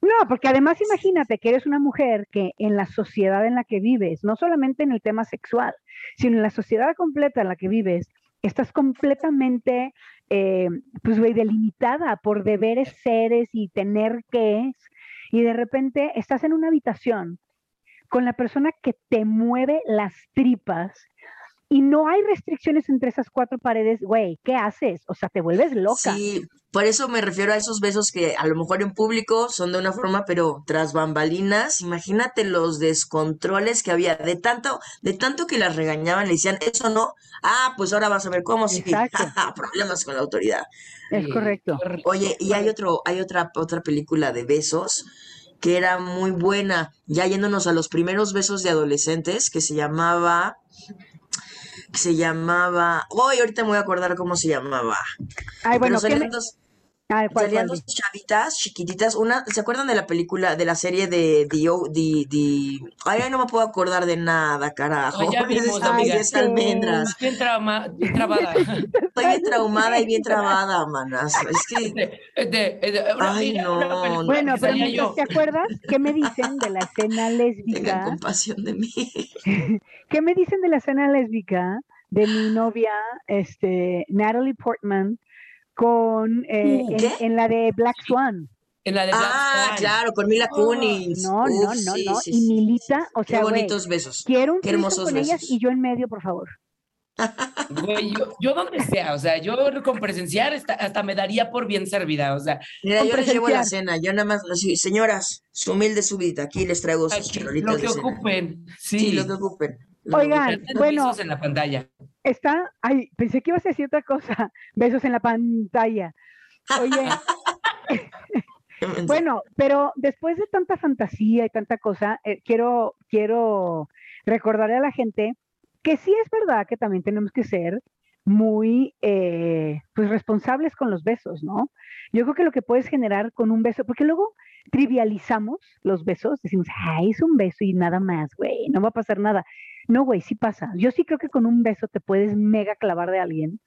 Speaker 3: No, porque además imagínate que eres una mujer que en la sociedad en la que vives, no solamente en el tema sexual, sino en la sociedad completa en la que vives, estás completamente, eh, pues, delimitada por deberes seres y tener que, y de repente estás en una habitación con la persona que te mueve las tripas y no hay restricciones entre esas cuatro paredes, güey, ¿qué haces? O sea, te vuelves loca.
Speaker 4: Sí, por eso me refiero a esos besos que a lo mejor en público son de una forma, pero tras bambalinas, imagínate los descontroles que había, de tanto, de tanto que las regañaban, le decían, eso no, ah, pues ahora vas a ver cómo sí,
Speaker 3: Exacto.
Speaker 4: problemas con la autoridad.
Speaker 3: Es
Speaker 5: sí,
Speaker 3: correcto.
Speaker 4: Oye, y hay otro, hay otra, otra película de besos que era muy buena, ya yéndonos a los primeros besos de adolescentes, que se llamaba, se llamaba, hoy ahorita me voy a acordar cómo se llamaba.
Speaker 3: Ay, bueno,
Speaker 4: Pero
Speaker 3: ¿qué
Speaker 4: salían
Speaker 3: me-
Speaker 4: dos,
Speaker 3: Ay, ¿cuál,
Speaker 4: salían
Speaker 3: cuál?
Speaker 4: dos chavitas chiquititas, una, ¿se acuerdan de la película, de la serie de The, O- The- The- ay, ay, no me puedo acordar de nada, carajo.
Speaker 5: No, ya vimos,
Speaker 4: de almendras.
Speaker 5: Bien, trauma, bien trabada.
Speaker 4: Estoy bien traumada y bien trabada, manas. Es que,
Speaker 5: este, este, una-
Speaker 4: Ay,
Speaker 5: mira,
Speaker 4: no.
Speaker 3: Bueno, pero
Speaker 5: yo.
Speaker 3: te acuerdas, ¿qué me dicen de la escena
Speaker 4: tengan
Speaker 3: lésbica?
Speaker 4: compasión de mí.
Speaker 3: ¿Qué me dicen de la escena lésbica de mi novia, este, Natalie Portman, con eh, en,
Speaker 4: ¿qué?
Speaker 3: en la de Black Swan?
Speaker 5: En la de Black
Speaker 4: Ah,
Speaker 5: Swan.
Speaker 4: claro, con Mila Kunis.
Speaker 3: No, no,
Speaker 4: Uf,
Speaker 3: no,
Speaker 4: sí,
Speaker 3: no.
Speaker 4: sí,
Speaker 3: y
Speaker 4: sí, sí,
Speaker 3: Milita,
Speaker 4: sí.
Speaker 3: o
Speaker 4: Qué
Speaker 3: sea, güey,
Speaker 4: bonitos besos.
Speaker 3: quiero un
Speaker 4: Qué hermosos
Speaker 3: con ellas y yo en medio, por favor.
Speaker 5: Güey, yo, yo donde sea, o sea, yo con presenciar hasta, hasta me daría por bien servida, o sea,
Speaker 4: Mira, yo les llevo la cena, yo nada más, así, señoras, su humilde subida, aquí les traigo sus
Speaker 5: aquí,
Speaker 4: charolitas
Speaker 5: lo que
Speaker 4: de cena.
Speaker 5: ocupen. Sí,
Speaker 4: Sí, lo que ocupen. lo que
Speaker 3: Oigan, bueno.
Speaker 5: besos en la pantalla.
Speaker 3: Está, ay, pensé que ibas a decir otra cosa. Besos en la pantalla. Oye, bueno, pero después de tanta fantasía y tanta cosa, eh, quiero, quiero recordarle a la gente que sí es verdad que también tenemos que ser muy eh, pues responsables con los besos, ¿no? Yo creo que lo que puedes generar con un beso, porque luego trivializamos los besos, decimos, ay, es un beso y nada más, güey, no va a pasar nada. No, güey, sí pasa. Yo sí creo que con un beso te puedes mega clavar de alguien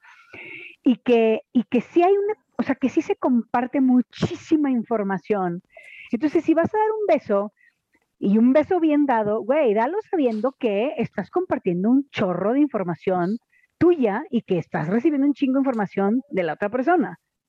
Speaker 3: y que, y que sí hay una, o sea, que sí se comparte muchísima información. Entonces, si vas a dar un beso y un beso bien dado, güey, dalo sabiendo que estás compartiendo un chorro de información tuya y que estás recibiendo un chingo de información de la otra persona.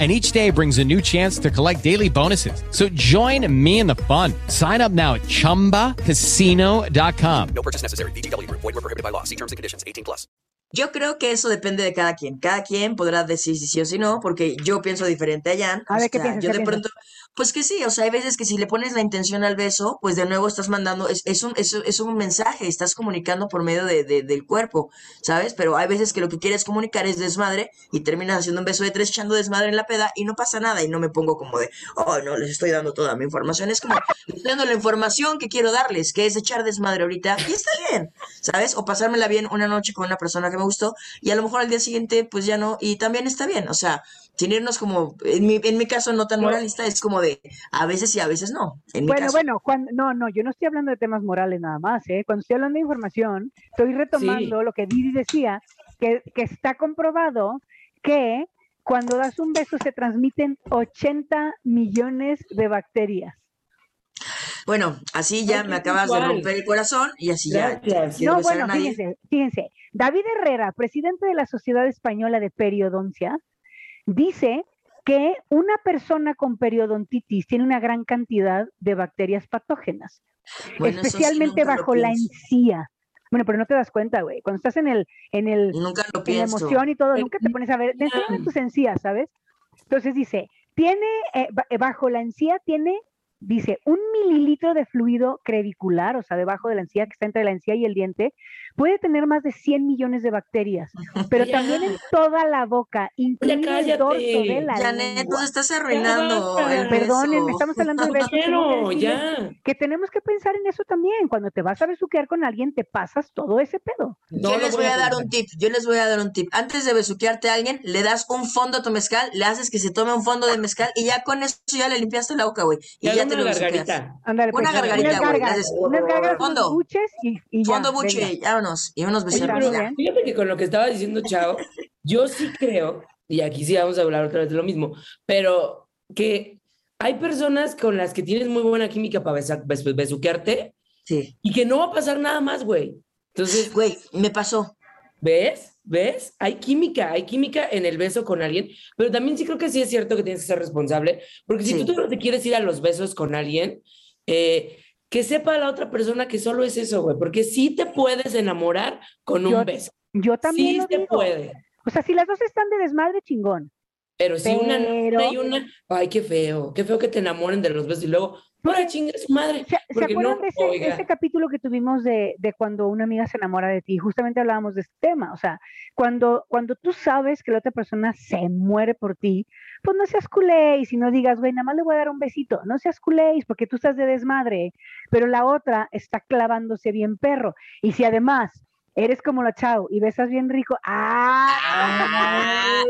Speaker 8: And each day brings a new chance to collect daily bonuses. So join me in the fun. Sign up now at chumbacasino.com.
Speaker 9: No purchase necessary. VGW Group. Void were prohibited by law. See terms and conditions. 18 plus.
Speaker 4: Yo creo que eso depende de cada quien. Cada quien podrá decir si sí o si no, porque yo pienso diferente a Jan.
Speaker 3: A
Speaker 4: o
Speaker 3: ver, ¿qué
Speaker 4: sea,
Speaker 3: piensas?
Speaker 4: yo
Speaker 3: ¿Qué
Speaker 4: de
Speaker 3: piensas?
Speaker 4: pronto, pues que sí, o sea, hay veces que si le pones la intención al beso, pues de nuevo estás mandando, es, es un, es, es un mensaje, estás comunicando por medio de, de- del cuerpo, ¿sabes? Pero hay veces que lo que quieres comunicar es desmadre y terminas haciendo un beso de tres echando desmadre en la peda y no pasa nada y no me pongo como de, oh, no, les estoy dando toda mi información. Es como, estoy dando la información que quiero darles, que es echar desmadre ahorita y está bien, ¿sabes? O pasármela bien una noche con una persona que me gustó y a lo mejor al día siguiente pues ya no y también está bien, o sea, sin irnos como, en mi, en mi caso no tan moralista, es como de a veces sí, a veces no. En mi
Speaker 3: Bueno,
Speaker 4: caso.
Speaker 3: bueno, cuando, no, no, yo no estoy hablando de temas morales nada más, ¿eh? Cuando estoy hablando de información, estoy retomando lo que Didi decía, que, que está comprobado que cuando das un beso se transmiten 80 millones de bacterias.
Speaker 4: Bueno, así ya me acabas de romper el corazón y así ya.
Speaker 5: Gracias.
Speaker 3: No, bueno, fíjense, fíjense. David Herrera, presidente de la Sociedad Española de Periodoncia, dice que una persona con periodontitis tiene una gran cantidad de bacterias patógenas,
Speaker 4: Bueno, eso sí,
Speaker 3: especialmente bajo la encía. Bueno, pero no te das cuenta, güey. Cuando estás en el, en el,
Speaker 4: Nunca lo
Speaker 3: en la emoción y todo,
Speaker 5: Eh,
Speaker 3: nunca te pones a ver, enséñame tus encías, ¿sabes? Entonces dice, tiene, eh, eh, bajo la encía tiene, dice, un mililitro de fluido crevicular, o sea, debajo de la encía, que está entre la encía y el diente, puede tener más de 100 millones de bacterias, pero
Speaker 5: Ya.
Speaker 3: también en toda la boca, incluido el dorso de la
Speaker 4: Janet,
Speaker 3: lengua.
Speaker 4: nos estás arruinando beso.
Speaker 3: estamos hablando de
Speaker 5: No
Speaker 3: besos. tengo que
Speaker 5: ya.
Speaker 3: Tenemos que pensar en eso también. Cuando te vas a besuquear con alguien, te pasas todo ese pedo.
Speaker 5: No
Speaker 4: yo les voy a dar un tip, yo les voy a dar un tip. Antes de besuquearte a alguien, le das un fondo a tu mezcal, le haces que se tome un fondo de mezcal y ya con eso ya le limpiaste la boca, güey. Y
Speaker 5: Ya
Speaker 4: ya te lo
Speaker 5: una
Speaker 4: besuqueas.
Speaker 5: gargarita.
Speaker 3: Ándale,
Speaker 4: Una
Speaker 3: pues,
Speaker 4: gargarita,
Speaker 3: unas
Speaker 4: güey,
Speaker 3: unas
Speaker 4: fondo.
Speaker 3: unos buches y, y ya.
Speaker 4: Fondo buche,
Speaker 3: venga.
Speaker 4: vámonos. Y unos
Speaker 5: Oye,
Speaker 4: becerros.
Speaker 5: pero
Speaker 4: ya.
Speaker 3: bien.
Speaker 5: fíjate que con lo que estaba diciendo Chao, yo sí creo, y aquí sí vamos a hablar otra vez de lo mismo, pero que hay personas con las que tienes muy buena química para besa- bes- besuquearte
Speaker 4: Sí.
Speaker 5: y que no va a pasar nada más, güey. Entonces,
Speaker 4: Güey, me pasó.
Speaker 5: ¿ves? ¿Ves? Hay química, hay química en el beso con alguien, pero también sí creo que sí es cierto que tienes que ser responsable, porque si
Speaker 4: Sí.
Speaker 5: tú te quieres ir a los besos con alguien, eh, que sepa la otra persona que solo es eso, güey, porque sí te puedes enamorar con un beso.
Speaker 3: Yo también
Speaker 5: Sí
Speaker 3: lo digo.
Speaker 5: puede.
Speaker 3: O sea, si las dos están de desmadre, chingón.
Speaker 5: Pero si una, no,
Speaker 3: Pero-
Speaker 5: una y una, ay, qué feo, qué feo que te enamoren de los besos y luego, ¡para chingue su madre!
Speaker 3: ¿Se, se acuerdan
Speaker 5: no,
Speaker 3: de ese,
Speaker 5: oiga.
Speaker 3: ese capítulo que tuvimos de, de cuando una amiga se enamora de ti? Justamente hablábamos de este tema. O sea, cuando, cuando tú sabes que la otra persona se muere por ti, pues no seas culéis y no digas, güey, nada más le voy a dar un besito. No seas culéis porque tú estás de desmadre, pero la otra está clavándose bien perro. Y si además eres como la chao y besas bien rico, ¡ah!
Speaker 4: Ah,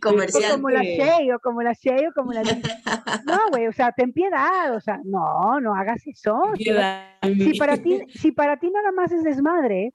Speaker 4: comercial.
Speaker 3: como la Shay, o como la Shay, o como la... No, güey, o sea, ten piedad, o sea, no, no hagas eso. Si para ti, si para ti nada más es desmadre,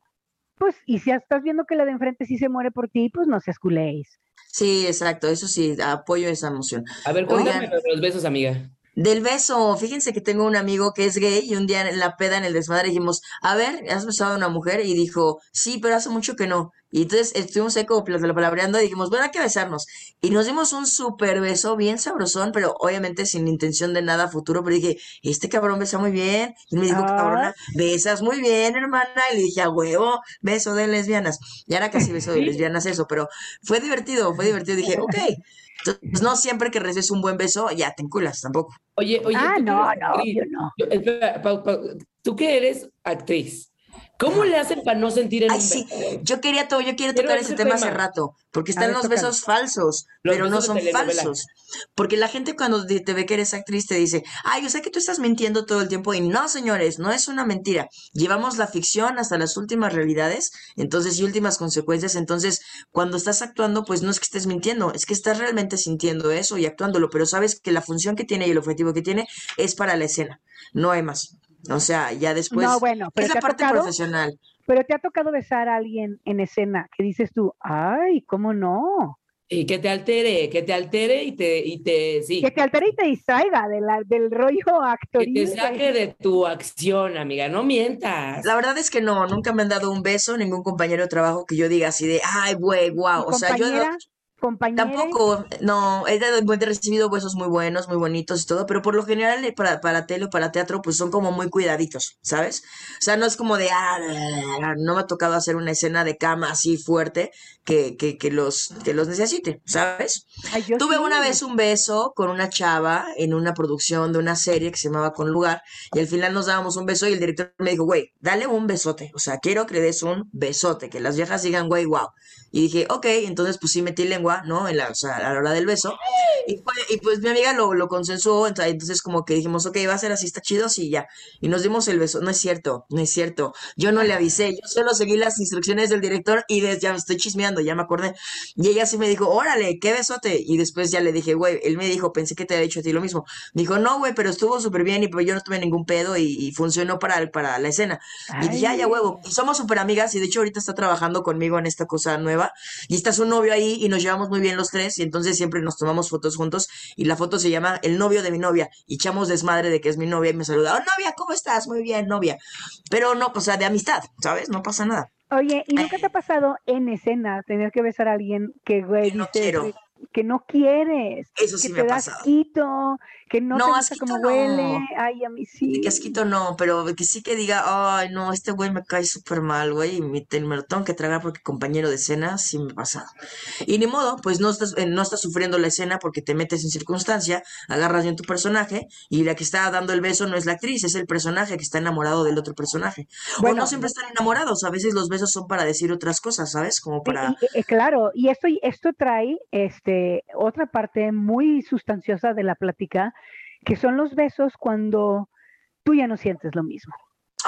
Speaker 3: pues, y si estás viendo que la de enfrente sí se muere por ti, pues no seas culéis.
Speaker 4: Sí, exacto, eso sí, apoyo esa emoción.
Speaker 5: A ver, cuéntame los besos, amiga.
Speaker 4: Del beso, fíjense que tengo un amigo que es gay y un día en la peda en el desmadre dijimos, a ver, ¿has besado a una mujer? Y dijo, sí, pero hace mucho que no. Y entonces estuvimos ahí como pla- palabreando y dijimos, bueno, hay que besarnos. Y nos dimos un súper beso, bien sabrosón, pero obviamente sin intención de nada futuro. Pero dije, este cabrón besa muy bien. Y me dijo,
Speaker 3: Ah.
Speaker 4: cabrona, besas muy bien, hermana. Y le dije, a huevo, beso de lesbianas. Y ahora casi beso de lesbianas eso, pero fue divertido, fue divertido. Dije, ok. Entonces, no siempre que recibes un buen beso, ya te enculas tampoco.
Speaker 5: Oye, oye,
Speaker 3: ah, no, no, yo no.
Speaker 5: yo- espera, Pau, Pau, tú que eres actriz, ¿cómo le hacen para no sentir en
Speaker 4: Ay, sí, yo quería todo, yo quiero
Speaker 5: Quiero
Speaker 4: tocar
Speaker 5: ese
Speaker 4: tema hace rato, porque están
Speaker 3: ver,
Speaker 4: los
Speaker 3: tócalo.
Speaker 4: besos falsos,
Speaker 5: Los
Speaker 4: pero no
Speaker 5: besos
Speaker 4: son falsos. Porque la gente cuando te te ve que eres actriz te dice, ay, yo sé que tú estás mintiendo todo el tiempo, y no, señores, no es una mentira. Llevamos la ficción hasta las últimas realidades, entonces, y últimas consecuencias, entonces, cuando estás actuando, pues no es que estés mintiendo, es que estás realmente sintiendo eso y actuándolo, pero sabes que la función que tiene y el objetivo que tiene es para la escena, no hay más. O sea, ya después
Speaker 3: no, bueno, pero
Speaker 4: es
Speaker 3: te
Speaker 4: la
Speaker 3: ha
Speaker 4: parte
Speaker 3: tocado,
Speaker 4: profesional.
Speaker 3: pero te ha tocado besar a alguien en escena que dices tú, ay, ¿cómo no?
Speaker 5: Y que te altere, que te altere y te, y te, sí,
Speaker 3: Que te altere y te distraiga de la- del rollo
Speaker 5: que
Speaker 3: actoril.
Speaker 5: te
Speaker 3: güey.
Speaker 5: saque de tu acción, amiga, no mientas.
Speaker 4: La verdad es que no, nunca me han dado un beso, ningún compañero de trabajo que yo diga así de, ay, güey, wow.
Speaker 3: ¿Y
Speaker 4: O sea, yo tampoco, no, he, dado- he recibido besos muy buenos, muy bonitos y todo, pero por lo general eh, para, para tele o para teatro, pues son como muy cuidaditos, ¿sabes? O sea, no es como de, ah, no me ha tocado hacer una escena de cama así fuerte que, que, que los, que los necesite, ¿sabes?
Speaker 3: Ay,
Speaker 4: Tuve
Speaker 3: sí.
Speaker 4: una vez un beso con una chava en una producción de una serie que se llamaba Con Lugar y al final nos dábamos un beso y el director me dijo, güey, dale un besote, o sea, quiero que le des un besote, que las viejas digan, güey, wow. Y dije, ok, entonces pues sí metí lengua, ¿no? En la, o sea, a la hora del beso. Y, fue- y pues mi amiga lo, lo consensuó, ent- entonces como que dijimos, ok, va a ser así, está chido, sí, ya. Y nos dimos el beso. No es cierto, no es cierto. Yo no le avisé, yo solo seguí las instrucciones del director y des- ya me estoy chismeando, ya me acordé. Y ella sí me dijo, órale, qué besote. Y después ya le dije, güey, él me dijo, pensé que te había dicho a ti lo mismo. Dijo, no, güey, pero estuvo súper bien y pues yo no tuve ningún pedo y, y funcionó para, para la escena. Y dije, ya, ya, huevo. Y somos súper amigas y de hecho ahorita está trabajando conmigo en esta cosa nueva. Y está su novio ahí y nos llevamos muy bien los tres y entonces siempre nos tomamos fotos juntos y la foto se llama El novio de mi novia y echamos desmadre de que es mi novia y me saluda, oh, novia, ¿cómo estás? Muy bien, novia. Pero no, o sea, de amistad, ¿sabes? No pasa nada.
Speaker 3: Oye, ¿y nunca te ha pasado en escena tener que besar a alguien que, güey,
Speaker 4: Que no
Speaker 3: dices,
Speaker 4: quiero.
Speaker 3: que no quieres?
Speaker 4: Eso sí
Speaker 3: que
Speaker 4: me
Speaker 3: te
Speaker 4: ha
Speaker 3: da
Speaker 4: pasado.
Speaker 3: asquito, que no,
Speaker 4: No,
Speaker 3: te gusta cómo
Speaker 4: no.
Speaker 3: huele. Ay, a mí sí.
Speaker 4: Que asquito no, pero que sí que diga, ay, no, este güey me cae súper mal, güey, y me, me lo tengo que tragar porque compañero de escena sí me pasa. Y ni modo, pues no estás, eh, no estás sufriendo la escena porque te metes en circunstancia, agarras bien tu personaje, y la que está dando el beso no es la actriz, es el personaje que está enamorado del otro personaje. o
Speaker 3: Bueno,
Speaker 4: no siempre están enamorados, a veces los besos son para decir otras cosas, ¿sabes? Como para...
Speaker 3: y- y- claro, y esto, esto trae este, otra parte muy sustanciosa de la plática, que son los besos cuando tú ya no sientes lo mismo.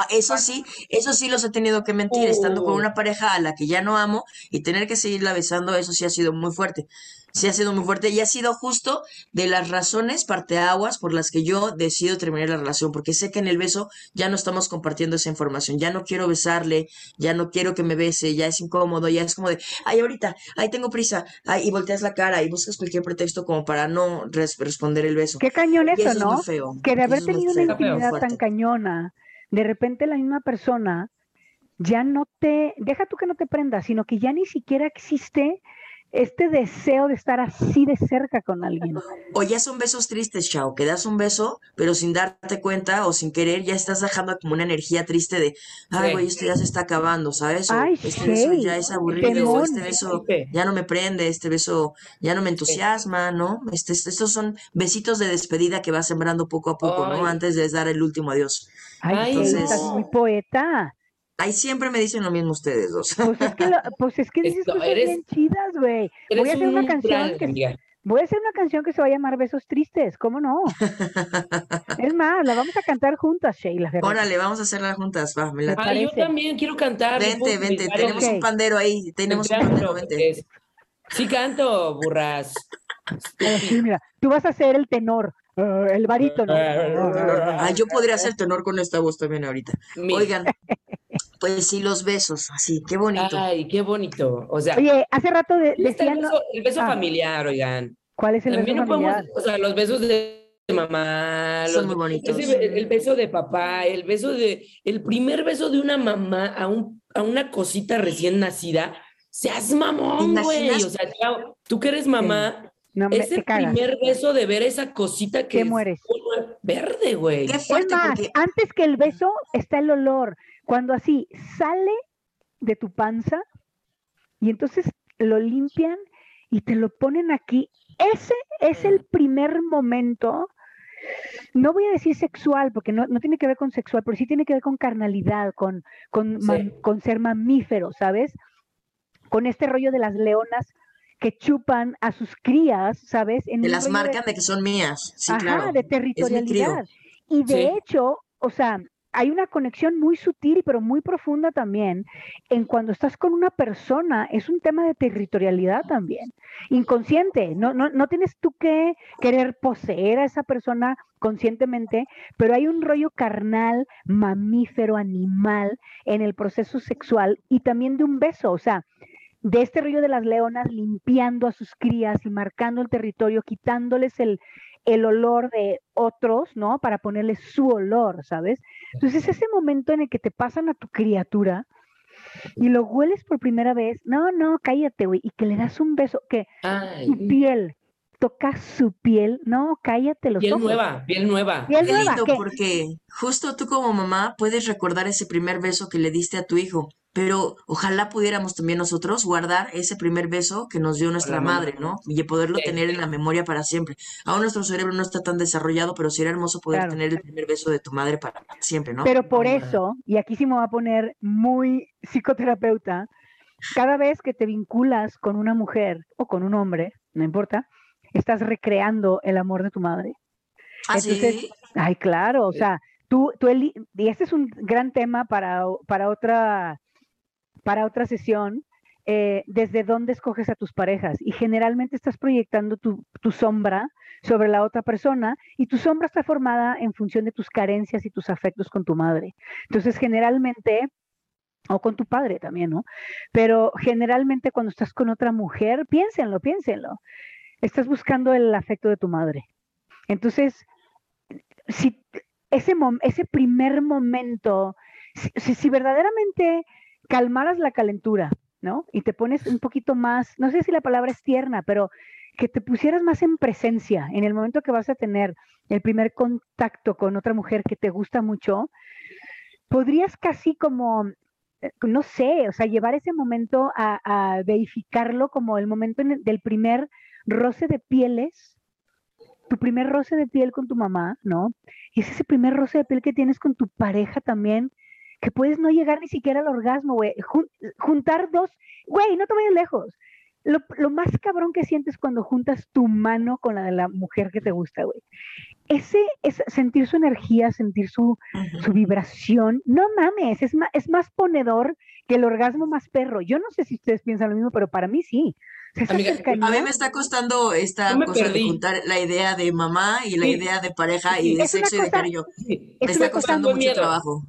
Speaker 4: Ah, eso sí, eso sí los he tenido que mentir, estando con
Speaker 5: Oh.
Speaker 4: una pareja a la que ya no amo y tener que seguirla besando, eso sí ha sido muy fuerte. Sí ha sido muy fuerte y ha sido justo de las razones parteaguas por las que yo decido terminar la relación, porque sé que en el beso ya no estamos compartiendo esa información, ya no quiero besarle, ya no quiero que me bese, ya es incómodo, ya es como de, ay, ahorita, ay, tengo prisa, ay, y volteas la cara y buscas cualquier pretexto como para no res- responder el beso.
Speaker 3: Qué cañón
Speaker 4: Y
Speaker 3: eso,
Speaker 4: eso es muy
Speaker 3: ¿no?
Speaker 4: feo,
Speaker 3: Que de haber tenido una intimidad tan cañona, de repente la misma persona ya no te, deja tú que no te prenda, sino que ya ni siquiera existe este deseo de estar así de cerca con alguien.
Speaker 4: O ya son besos tristes, Chao, que das un beso, pero sin darte cuenta o sin querer ya estás dejando como una energía triste de, ay,
Speaker 5: Sí.
Speaker 4: güey, esto ya se está acabando, ¿sabes? O
Speaker 3: Ay,
Speaker 4: este beso ya es aburrido, o este beso ya no me prende, este beso ya no me entusiasma, ¿no? Este, estos son besitos de despedida que vas sembrando poco a poco, ¿no? Antes de dar el último adiós.
Speaker 3: Ay,
Speaker 4: Entonces-
Speaker 3: estás muy poeta.
Speaker 4: Ahí siempre me dicen lo mismo ustedes dos.
Speaker 3: Pues es que, lo- pues es que dices
Speaker 5: Esto,
Speaker 3: cosas
Speaker 5: eres-
Speaker 3: bien chidas, güey. Voy a hacer una
Speaker 5: un
Speaker 3: canción
Speaker 5: plan,
Speaker 3: que
Speaker 5: amiga.
Speaker 3: voy a hacer una canción que se va a llamar Besos Tristes, ¿cómo no? es más, la vamos a cantar juntas, Sheila.
Speaker 4: Órale, vamos a hacerla juntas, va, me la-
Speaker 3: Me
Speaker 5: Ay, yo también quiero cantar. ¿me
Speaker 4: Vente, vente, tenemos un pandero ahí, tenemos un pandero, vente.
Speaker 5: Es- Sí canto, burras.
Speaker 3: Mira, tú vas a ser el tenor, eh, el barítono.
Speaker 4: Ay, yo podría hacer tenor con esta voz también ahorita.
Speaker 5: Mi-
Speaker 4: Oigan, pues sí, los besos, así, qué bonito.
Speaker 5: Ay, qué bonito. O sea,
Speaker 3: Oye, hace rato de-
Speaker 5: ¿dónde está el
Speaker 3: ¿no?
Speaker 5: beso, el beso
Speaker 3: Ah.
Speaker 5: familiar, oigan.
Speaker 3: ¿cuál es el
Speaker 5: También
Speaker 3: beso
Speaker 5: no podemos,
Speaker 3: familiar?
Speaker 5: o sea, los besos de mamá,
Speaker 4: Son
Speaker 5: los-
Speaker 4: muy bonitos.
Speaker 5: ese el beso de papá, el beso de, el primer beso de una mamá a un, a una cosita recién nacida, seas mamón,
Speaker 4: ¿Te
Speaker 5: güey. O sea, Chao, tú que eres mamá,
Speaker 3: No, me,
Speaker 5: ese
Speaker 3: te cagas.
Speaker 5: primer beso de ver esa cosita que
Speaker 3: Te
Speaker 5: es
Speaker 3: mueres.
Speaker 5: verde, güey.
Speaker 3: Es más,
Speaker 4: porque
Speaker 3: antes que el beso está el olor. Cuando así sale de tu panza y entonces lo limpian y te lo ponen aquí. Ese es el primer momento. No voy a decir sexual, porque no, no tiene que ver con sexual, pero sí tiene que ver con carnalidad, con, con,
Speaker 5: Sí.
Speaker 3: con ser mamífero, ¿sabes? Con este rollo de las leonas que chupan a sus crías, ¿sabes? En un
Speaker 4: las
Speaker 3: de-
Speaker 4: marcan de que son mías. Sí,
Speaker 3: Ajá,
Speaker 4: claro.
Speaker 3: de territorialidad. Y de
Speaker 5: Sí.
Speaker 3: hecho, o sea, hay una conexión muy sutil, pero muy profunda también, en cuando estás con una persona, es un tema de territorialidad también, inconsciente, no, no, no tienes tú que querer poseer a esa persona conscientemente, pero hay un rollo carnal, mamífero, animal en el proceso sexual y también de un beso, o sea, de este rollo de las leonas limpiando a sus crías y marcando el territorio, quitándoles el, el olor de otros, ¿no? Para ponerles su olor, ¿sabes? Entonces ese momento en el que te pasan a tu criatura y lo hueles por primera vez, no, no, cállate, güey, y que le das un beso, que
Speaker 5: Ay,
Speaker 3: su piel, tocas su piel, no, cállate los
Speaker 5: piel
Speaker 3: ojos.
Speaker 5: nueva, piel nueva.
Speaker 3: Piel
Speaker 4: Qué
Speaker 3: nueva,
Speaker 4: lindo,
Speaker 3: que-
Speaker 4: porque justo tú como mamá puedes recordar ese primer beso que le diste a tu hijo, pero ojalá pudiéramos también nosotros guardar ese primer beso que nos dio nuestra madre, ¿no? Y poderlo
Speaker 5: Sí,
Speaker 4: tener en la memoria para siempre. Aún nuestro cerebro no está tan desarrollado, pero sería hermoso poder
Speaker 3: Claro.
Speaker 4: tener el primer beso de tu madre para siempre, ¿no?
Speaker 3: Pero por eso, y aquí sí me voy a poner muy psicoterapeuta, cada vez que te vinculas con una mujer o con un hombre, no importa, estás recreando el amor de tu madre.
Speaker 4: ¿Ah,
Speaker 3: entonces,
Speaker 4: sí?
Speaker 3: Ay, claro, o sea, tú, tú y este es un gran tema para, para otra, para otra sesión, eh, desde dónde escoges a tus parejas. Y generalmente estás proyectando tu, sombra sobre la otra persona y tu sombra está formada en función de tus carencias y tus afectos con tu madre. Entonces, generalmente, o con tu padre también, ¿no? Pero generalmente cuando estás con otra mujer, piénsenlo, piénsenlo. Estás buscando el afecto de tu madre. Entonces, si ese, ese primer momento, si- si verdaderamente calmaras la calentura, ¿no? Y te pones un poquito más, no sé si la palabra es tierna, pero que te pusieras más en presencia en el momento que vas a tener el primer contacto con otra mujer que te gusta mucho, podrías casi como, eh, no sé, o sea, llevar ese momento a, a verificarlo como el momento en el- del primer roce de pieles, tu primer roce de piel con tu mamá, ¿no? Y es ese primer roce de piel que tienes con tu pareja también, que puedes no llegar ni siquiera al orgasmo, güey. Jun- juntar dos, güey, no te vayas lejos. Lo, lo más cabrón que sientes cuando juntas tu mano con la de la mujer que te gusta, güey. Ese es sentir su energía, sentir su, vibración. No mames, es más, es más ponedor que el orgasmo más perro. Yo no sé si ustedes piensan lo mismo, pero para mí sí.
Speaker 5: Amiga,
Speaker 4: A mí me está costando esta cosa de juntar la idea de mamá y la
Speaker 5: Sí.
Speaker 4: idea de pareja y de
Speaker 3: Es
Speaker 4: sexo y de cariño.
Speaker 5: Sí.
Speaker 4: Me
Speaker 3: es
Speaker 4: está costando mucho
Speaker 5: miedo.
Speaker 4: trabajo.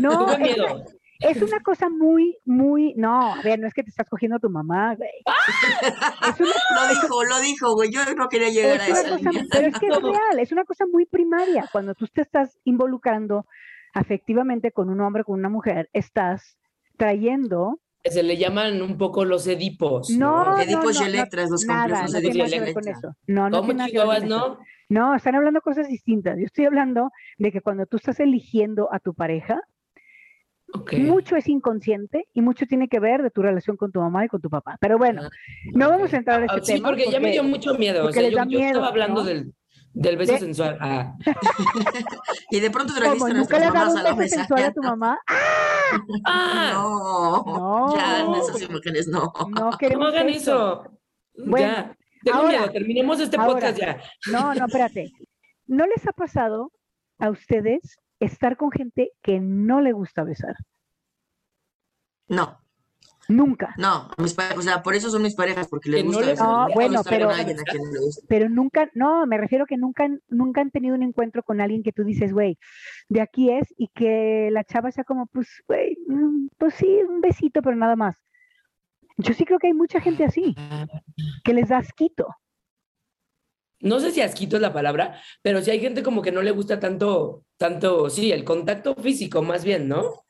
Speaker 3: No, es,
Speaker 5: miedo.
Speaker 3: es una cosa muy, muy, no, a ver, no es que te estás cogiendo a tu mamá, güey. Una,
Speaker 4: Lo dijo, lo dijo, güey. Yo no quería llegar a
Speaker 3: es una
Speaker 4: esa
Speaker 3: cosa,
Speaker 4: línea.
Speaker 3: pero es que es real, es una cosa muy primaria. Cuando tú te estás involucrando afectivamente con un hombre, con una mujer, estás trayendo
Speaker 5: se le llaman un poco los edipos.
Speaker 3: No, no,
Speaker 4: Edipos
Speaker 3: no,
Speaker 4: y Electras, los
Speaker 3: nada,
Speaker 4: complejos
Speaker 3: tiene
Speaker 4: Edipos
Speaker 3: nada
Speaker 4: y
Speaker 3: que ver con
Speaker 4: Electra.
Speaker 3: eso. No, no
Speaker 5: ¿Cómo
Speaker 3: tiene nada que ver con
Speaker 5: chihuahuas,
Speaker 3: eso.
Speaker 5: no?
Speaker 3: No, están hablando cosas distintas. Yo estoy hablando de que cuando tú estás eligiendo a tu pareja,
Speaker 5: Ok.
Speaker 3: mucho es inconsciente y mucho tiene que ver de tu relación con tu mamá y con tu papá. Pero bueno, no vamos a entrar
Speaker 5: Ah,
Speaker 3: este
Speaker 5: sí,
Speaker 3: tema.
Speaker 5: porque ya me dio mucho miedo. O
Speaker 3: porque
Speaker 5: sea, yo, yo
Speaker 3: miedo,
Speaker 5: estaba hablando
Speaker 3: ¿no?
Speaker 5: del, del beso
Speaker 3: De-
Speaker 5: sensual. Ah,
Speaker 4: Y de pronto
Speaker 3: ¿Cómo?
Speaker 4: trajiste a
Speaker 3: ¿Nunca
Speaker 4: nuestras
Speaker 3: le has dado
Speaker 4: mamás
Speaker 3: un
Speaker 4: a la
Speaker 3: beso
Speaker 4: mesa.
Speaker 3: sensual a tu mamá?
Speaker 5: ah,
Speaker 4: No,
Speaker 3: No.
Speaker 4: ya esas imágenes no.
Speaker 3: No
Speaker 5: no
Speaker 3: queremos
Speaker 5: hagan
Speaker 3: eso.
Speaker 5: eso.
Speaker 3: Bueno,
Speaker 5: ya. Tengo
Speaker 3: ahora-
Speaker 5: miedo. Terminemos este
Speaker 3: ahora.
Speaker 5: podcast ya.
Speaker 3: No, no, espérate. ¿No les ha pasado a ustedes estar con gente que no le gusta besar?
Speaker 4: No,
Speaker 3: Nunca.
Speaker 4: no, a mis parejas, o sea, por eso son mis parejas, porque les
Speaker 5: Que no
Speaker 4: gusta.
Speaker 3: No, bueno,
Speaker 4: estar
Speaker 3: pero-
Speaker 4: alguien a quien le gusta.
Speaker 3: Pero nunca, no, me refiero que nunca, han- nunca han tenido un encuentro con alguien que tú dices, güey, de aquí es, y que la chava sea como, pues, güey, mm, pues sí, un besito, pero nada más. Yo sí creo que hay mucha gente así, que les da asquito.
Speaker 5: No sé si asquito es la palabra, pero sí hay gente como que no le gusta tanto, tanto, sí, el contacto físico más bien, ¿no?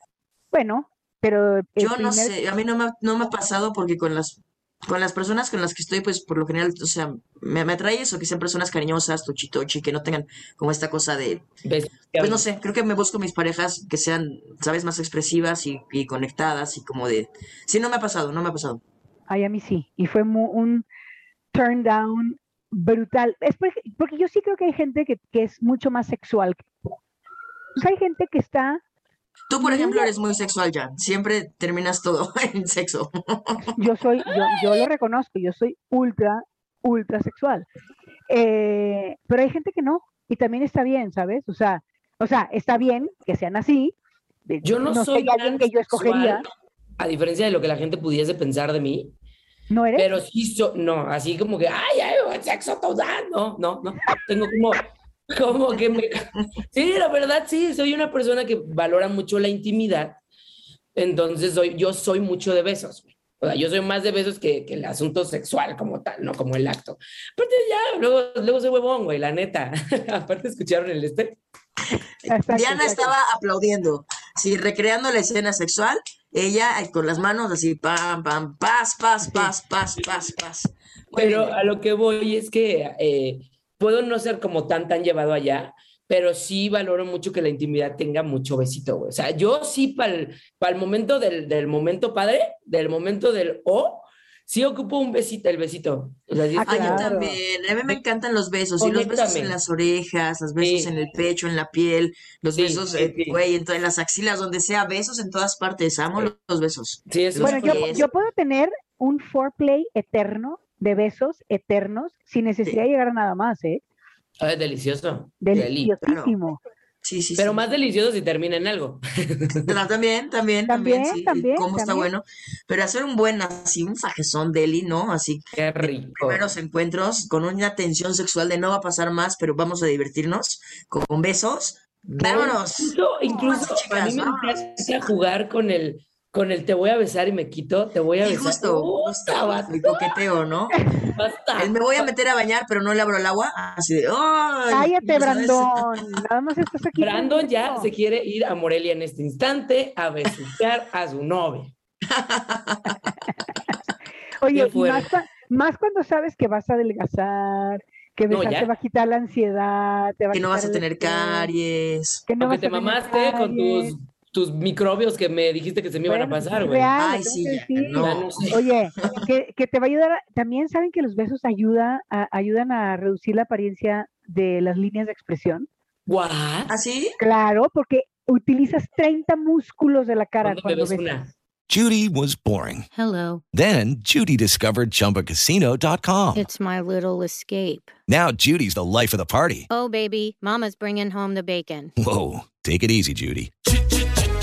Speaker 3: Bueno, pero
Speaker 4: Yo no sé, a mí no me, ha- no me ha pasado porque con las, con las personas con las que estoy, pues por lo general, o sea, me, me atrae eso, que sean personas cariñosas, tochi que no tengan como esta cosa de, pues no sé, creo que me busco mis parejas que sean, sabes, más expresivas y, y conectadas y como de, sí, no me ha pasado, no me ha pasado.
Speaker 3: Ay, a mí sí. Y fue un turn down brutal. Es porque, porque yo sí creo que hay gente que, que es mucho más sexual. O sea, hay gente que está,
Speaker 4: Tú, por ejemplo, eres muy sexual ya, siempre terminas todo en sexo.
Speaker 3: yo soy, yo, yo lo reconozco, yo soy ultra, ultra sexual. Eh, pero hay gente que no, y también está bien, ¿sabes? O sea, o sea, está bien que sean así.
Speaker 5: Yo no,
Speaker 3: sé,
Speaker 5: soy
Speaker 3: alguien que yo escogería.
Speaker 5: sexual, a diferencia de lo que la gente pudiese pensar de mí,
Speaker 3: ¿No eres?
Speaker 5: pero sí, so- no, así como que, ay, ay, sexo total, no, no, no, tengo como, como que me, sí, la verdad, sí, soy una persona que valora mucho la intimidad, entonces soy, yo soy mucho de besos, güey. o sea, yo soy más de besos que, que el asunto sexual como tal, no como el acto. Aparte ya, luego, luego soy huevón, güey, la neta. Aparte escucharon el este.
Speaker 3: Exacto,
Speaker 4: Diana
Speaker 3: exacto.
Speaker 4: estaba aplaudiendo, sí, recreando la escena sexual, ella con las manos así, pam, pam, paz, paz, paz, paz, paz, paz.
Speaker 5: Pero
Speaker 4: bien.
Speaker 5: a lo que voy es que eh, puedo no ser como tan, tan llevado allá, pero sí valoro mucho que la intimidad tenga mucho besito, güey. O sea, yo sí para el, momento del, del momento padre, del momento del O, sí ocupo un besito, el besito. O sea, sí
Speaker 3: Ah,
Speaker 4: yo también. A mí me encantan los besos. Y los besos en las orejas, los besos
Speaker 5: Sí.
Speaker 4: en el pecho, en la piel, los
Speaker 5: Sí,
Speaker 4: besos,
Speaker 5: sí, sí.
Speaker 4: güey, en, to- en las axilas, donde sea, besos en todas partes. Amo
Speaker 5: Sí.
Speaker 4: los, besos.
Speaker 5: Sí, eso
Speaker 3: Bueno, yo puedo tener un foreplay eterno de besos eternos sin necesidad de llegar a nada más, ¿eh?
Speaker 5: Ay, delicioso. Deli.
Speaker 3: Deliciosísimo.
Speaker 4: Sí, sí,
Speaker 5: Pero
Speaker 4: sí.
Speaker 5: más delicioso si termina en algo.
Speaker 4: Ta- También, también, también,
Speaker 3: También, también,
Speaker 4: combo está bueno. Pero hacer un buen, así, un fajezón deli, ¿no? Así,
Speaker 5: Qué rico.
Speaker 4: primeros encuentros con una tensión sexual de no va a pasar más, pero vamos a divertirnos con, besos. ¡Vámonos!
Speaker 5: Incluso, incluso
Speaker 4: Vámonos,
Speaker 5: a mí me
Speaker 4: chicas,
Speaker 5: encanta jugar con el, con el te voy a besar y me quito, te voy a
Speaker 4: Sí,
Speaker 5: besar.
Speaker 4: justo,
Speaker 5: Puta,
Speaker 4: justo,
Speaker 5: basta,
Speaker 4: el coqueteo, ¿no?
Speaker 5: basta.
Speaker 4: El me voy a meter a bañar, pero no le abro el agua. Así de, ¡ay!
Speaker 3: Cállate. Brandon. Nada más estás aquí.
Speaker 5: Brandon ya se quiere ir a Morelia en este instante a besuquear a su novia.
Speaker 3: Oye, más, cua- más cuando sabes que vas a adelgazar, que besar te va a quitar la ansiedad, te va a
Speaker 4: Que no vas a tener
Speaker 3: estrés,
Speaker 4: caries.
Speaker 3: que no
Speaker 5: Aunque
Speaker 3: vas
Speaker 5: te
Speaker 3: a tener
Speaker 5: mamaste con tus, tus microbios que me dijiste que se me iban a pasar, güey.
Speaker 3: real,
Speaker 4: Ay, sí, ya, no.
Speaker 3: Oye, que, que te va a ayudar, a- también saben que los besos ayuda a- ayudan a reducir la apariencia de las líneas de expresión.
Speaker 5: ¿What?
Speaker 4: ¿Así?
Speaker 3: Claro, porque utilizas 30 músculos de la cara
Speaker 5: ¿Cuándo me
Speaker 3: cuando
Speaker 5: ves
Speaker 3: besas.
Speaker 5: una?
Speaker 10: Judy was boring.
Speaker 7: Hello.
Speaker 10: Then Judy discovered ChumbaCasino.com.
Speaker 7: It's my little escape.
Speaker 10: Now Judy's the life of the party.
Speaker 7: Oh, baby, Mama's bringing home the bacon.
Speaker 10: Whoa, take it easy, Judy.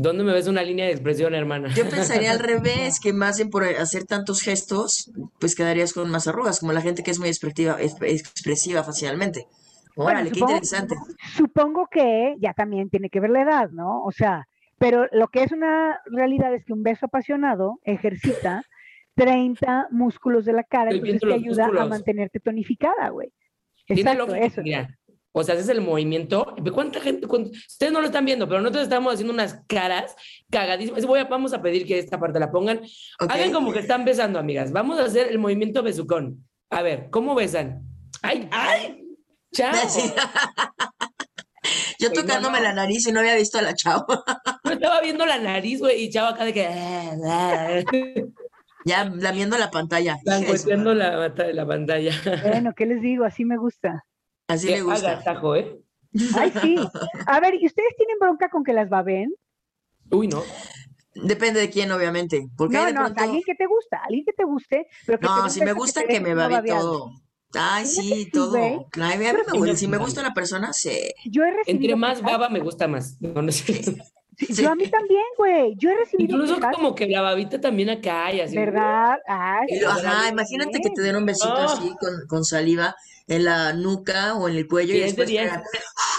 Speaker 5: ¿Dónde me ves una línea de expresión, hermana?
Speaker 4: Yo pensaría al revés, que más bien por hacer tantos gestos, pues quedarías con más arrugas, como la gente que es muy expresiva, expresiva facialmente. Órale,
Speaker 3: Bueno,
Speaker 4: qué
Speaker 3: supongo-
Speaker 4: interesante.
Speaker 3: Supongo que ya también tiene que ver la edad, ¿no? O sea, pero lo que es una realidad es que un beso apasionado ejercita 30 músculos de la cara,
Speaker 5: Estoy
Speaker 3: entonces te ayuda a mantenerte tonificada, güey. Exacto, eso.
Speaker 5: mira. O sea, haces el movimiento. ¿Cuánta gente? cuánto- Ustedes no lo están viendo, pero nosotros estamos haciendo unas caras cagadísimas. Voy a- vamos a pedir que esta parte la pongan. Hagan como que están besando, amigas. Vamos a hacer el movimiento besucón. A ver, ¿cómo besan? ¡Ay, ay! ¡Chao!
Speaker 4: Yo tocándome la nariz y no había visto a la chava.
Speaker 5: Yo estaba viendo la nariz, güey, y chavo acá de que.
Speaker 4: Ya lamiendo la pantalla.
Speaker 5: Langueteando la, la pantalla.
Speaker 3: Bueno, ¿qué les digo? Así me gusta.
Speaker 4: Así
Speaker 5: Que
Speaker 4: le gusta.
Speaker 5: agasajo, ¿eh?
Speaker 3: Ay, sí. A ver, ¿y ustedes tienen bronca con que las baben?
Speaker 5: Uy, no.
Speaker 4: Depende de quién, obviamente. Porque
Speaker 3: No,
Speaker 4: hay de
Speaker 3: no,
Speaker 4: pronto-
Speaker 3: alguien que te gusta, alguien que te guste, pero que te
Speaker 4: No, si me gusta que me babe todo. Ay, sí, todo. Claro, a mí me
Speaker 5: Pero
Speaker 4: gusta.
Speaker 5: sí,
Speaker 4: Si me gusta una persona, sí.
Speaker 3: Yo he recibido
Speaker 5: Entre más
Speaker 3: quejas-
Speaker 5: baba me gusta más. No, no sé.
Speaker 3: Sí, Yo a mí también, güey. Yo he recibido
Speaker 5: Incluso
Speaker 3: quejas,
Speaker 5: como que la babita también acá y así.
Speaker 3: ¿verdad? Ay.
Speaker 4: Ajá, imagínate que te den un besito
Speaker 5: No.
Speaker 4: así con, con saliva en la nuca o en el cuello y después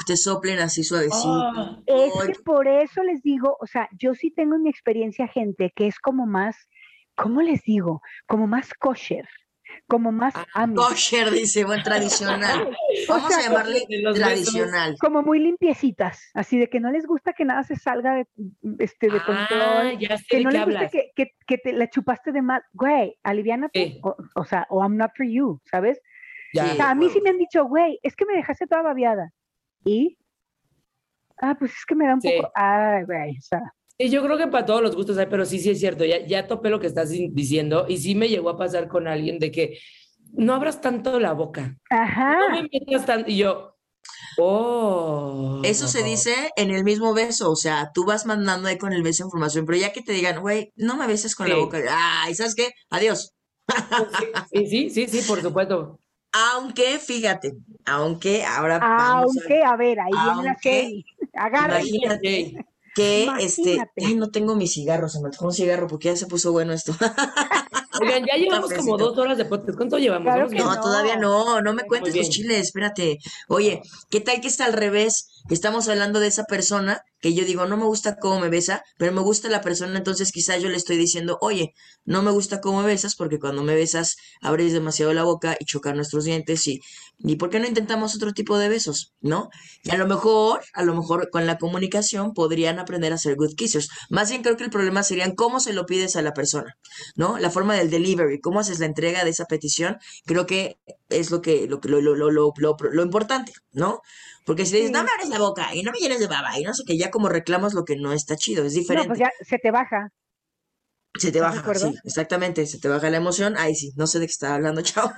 Speaker 4: te, soplen así suavecito.
Speaker 5: Ah,
Speaker 3: Es
Speaker 4: Ay,
Speaker 3: que por eso les digo, o sea, yo sí tengo en mi experiencia gente que es como más, ¿cómo les digo? Como más kosher, como más ami,
Speaker 4: Kosher, dice, buen tradicional.
Speaker 3: O
Speaker 4: Vamos
Speaker 3: sea,
Speaker 4: a llamarle tradicional.
Speaker 3: como muy limpiecitas, así de que no les gusta que nada se salga de, este, de
Speaker 5: Ah,
Speaker 3: control,
Speaker 5: ya sé
Speaker 3: que
Speaker 5: de
Speaker 3: no les gusta que, que, que te la chupaste de más, güey, aliviánate, o, o sea, o I'm not for you, ¿sabes?
Speaker 5: Ya.
Speaker 3: O sea, a mí sí me han dicho, güey, es que me dejaste toda babeada. ¿Y? Ah, pues es que me da un
Speaker 5: Sí.
Speaker 3: poco, ay, güey, o sea,
Speaker 5: Sí, yo creo que para todos los gustos hay, pero sí, sí es cierto. Ya, ya topé lo que estás di- diciendo y sí me llegó a pasar con alguien de que no abras tanto la boca.
Speaker 3: ajá.
Speaker 5: No me metas tanto. Y yo, oh.
Speaker 4: Eso se dice en el mismo beso, o sea, tú vas mandando ahí con el beso información, pero ya que te digan, güey, no me beses con la boca, ay, ¿sabes qué? Adiós.
Speaker 5: Sí, sí, sí, sí, por supuesto.
Speaker 4: Aunque, fíjate, aunque ahora vamos a
Speaker 3: Aunque, a ver, ahí viene la
Speaker 4: Aunque,
Speaker 3: serie. Agárrense.
Speaker 4: Imagínate que este,
Speaker 3: Imagínate.
Speaker 4: ay, no tengo mi cigarro, se me antojó un cigarro porque ya se puso bueno esto.
Speaker 5: Oigan, ya llevamos como dos horas de podcast. ¿Cuánto llevamos?
Speaker 4: No,
Speaker 3: no.
Speaker 4: todavía no, no me cuentes los
Speaker 5: bien.
Speaker 4: chiles, espérate. Oye, ¿qué tal que está al revés? Estamos hablando de esa persona que yo digo, no me gusta cómo me besa, pero me gusta la persona, entonces quizá yo le estoy diciendo, oye, no me gusta cómo me besas porque cuando me besas abres demasiado la boca y chocan nuestros dientes y, ¿y por qué no intentamos otro tipo de besos? ¿No? Y a lo mejor, a lo mejor con la comunicación podrían aprender a ser good kissers. Más bien creo que el problema serían cómo se lo pides a la persona, ¿no? La forma del delivery, cómo haces la entrega de esa petición, creo que es lo que, lo, lo, lo- lo importante, ¿no? Porque si le dices,
Speaker 3: Sí.
Speaker 4: no me abres la boca y no me llenes de baba y no sé qué, ya como reclamas lo que no está chido, es
Speaker 3: No,
Speaker 4: diferente.
Speaker 3: pues ya se te baja.
Speaker 4: se te
Speaker 3: ¿estás de
Speaker 4: baja, sí, exactamente, se te baja la emoción. Ay, sí, no sé de qué está hablando, chao.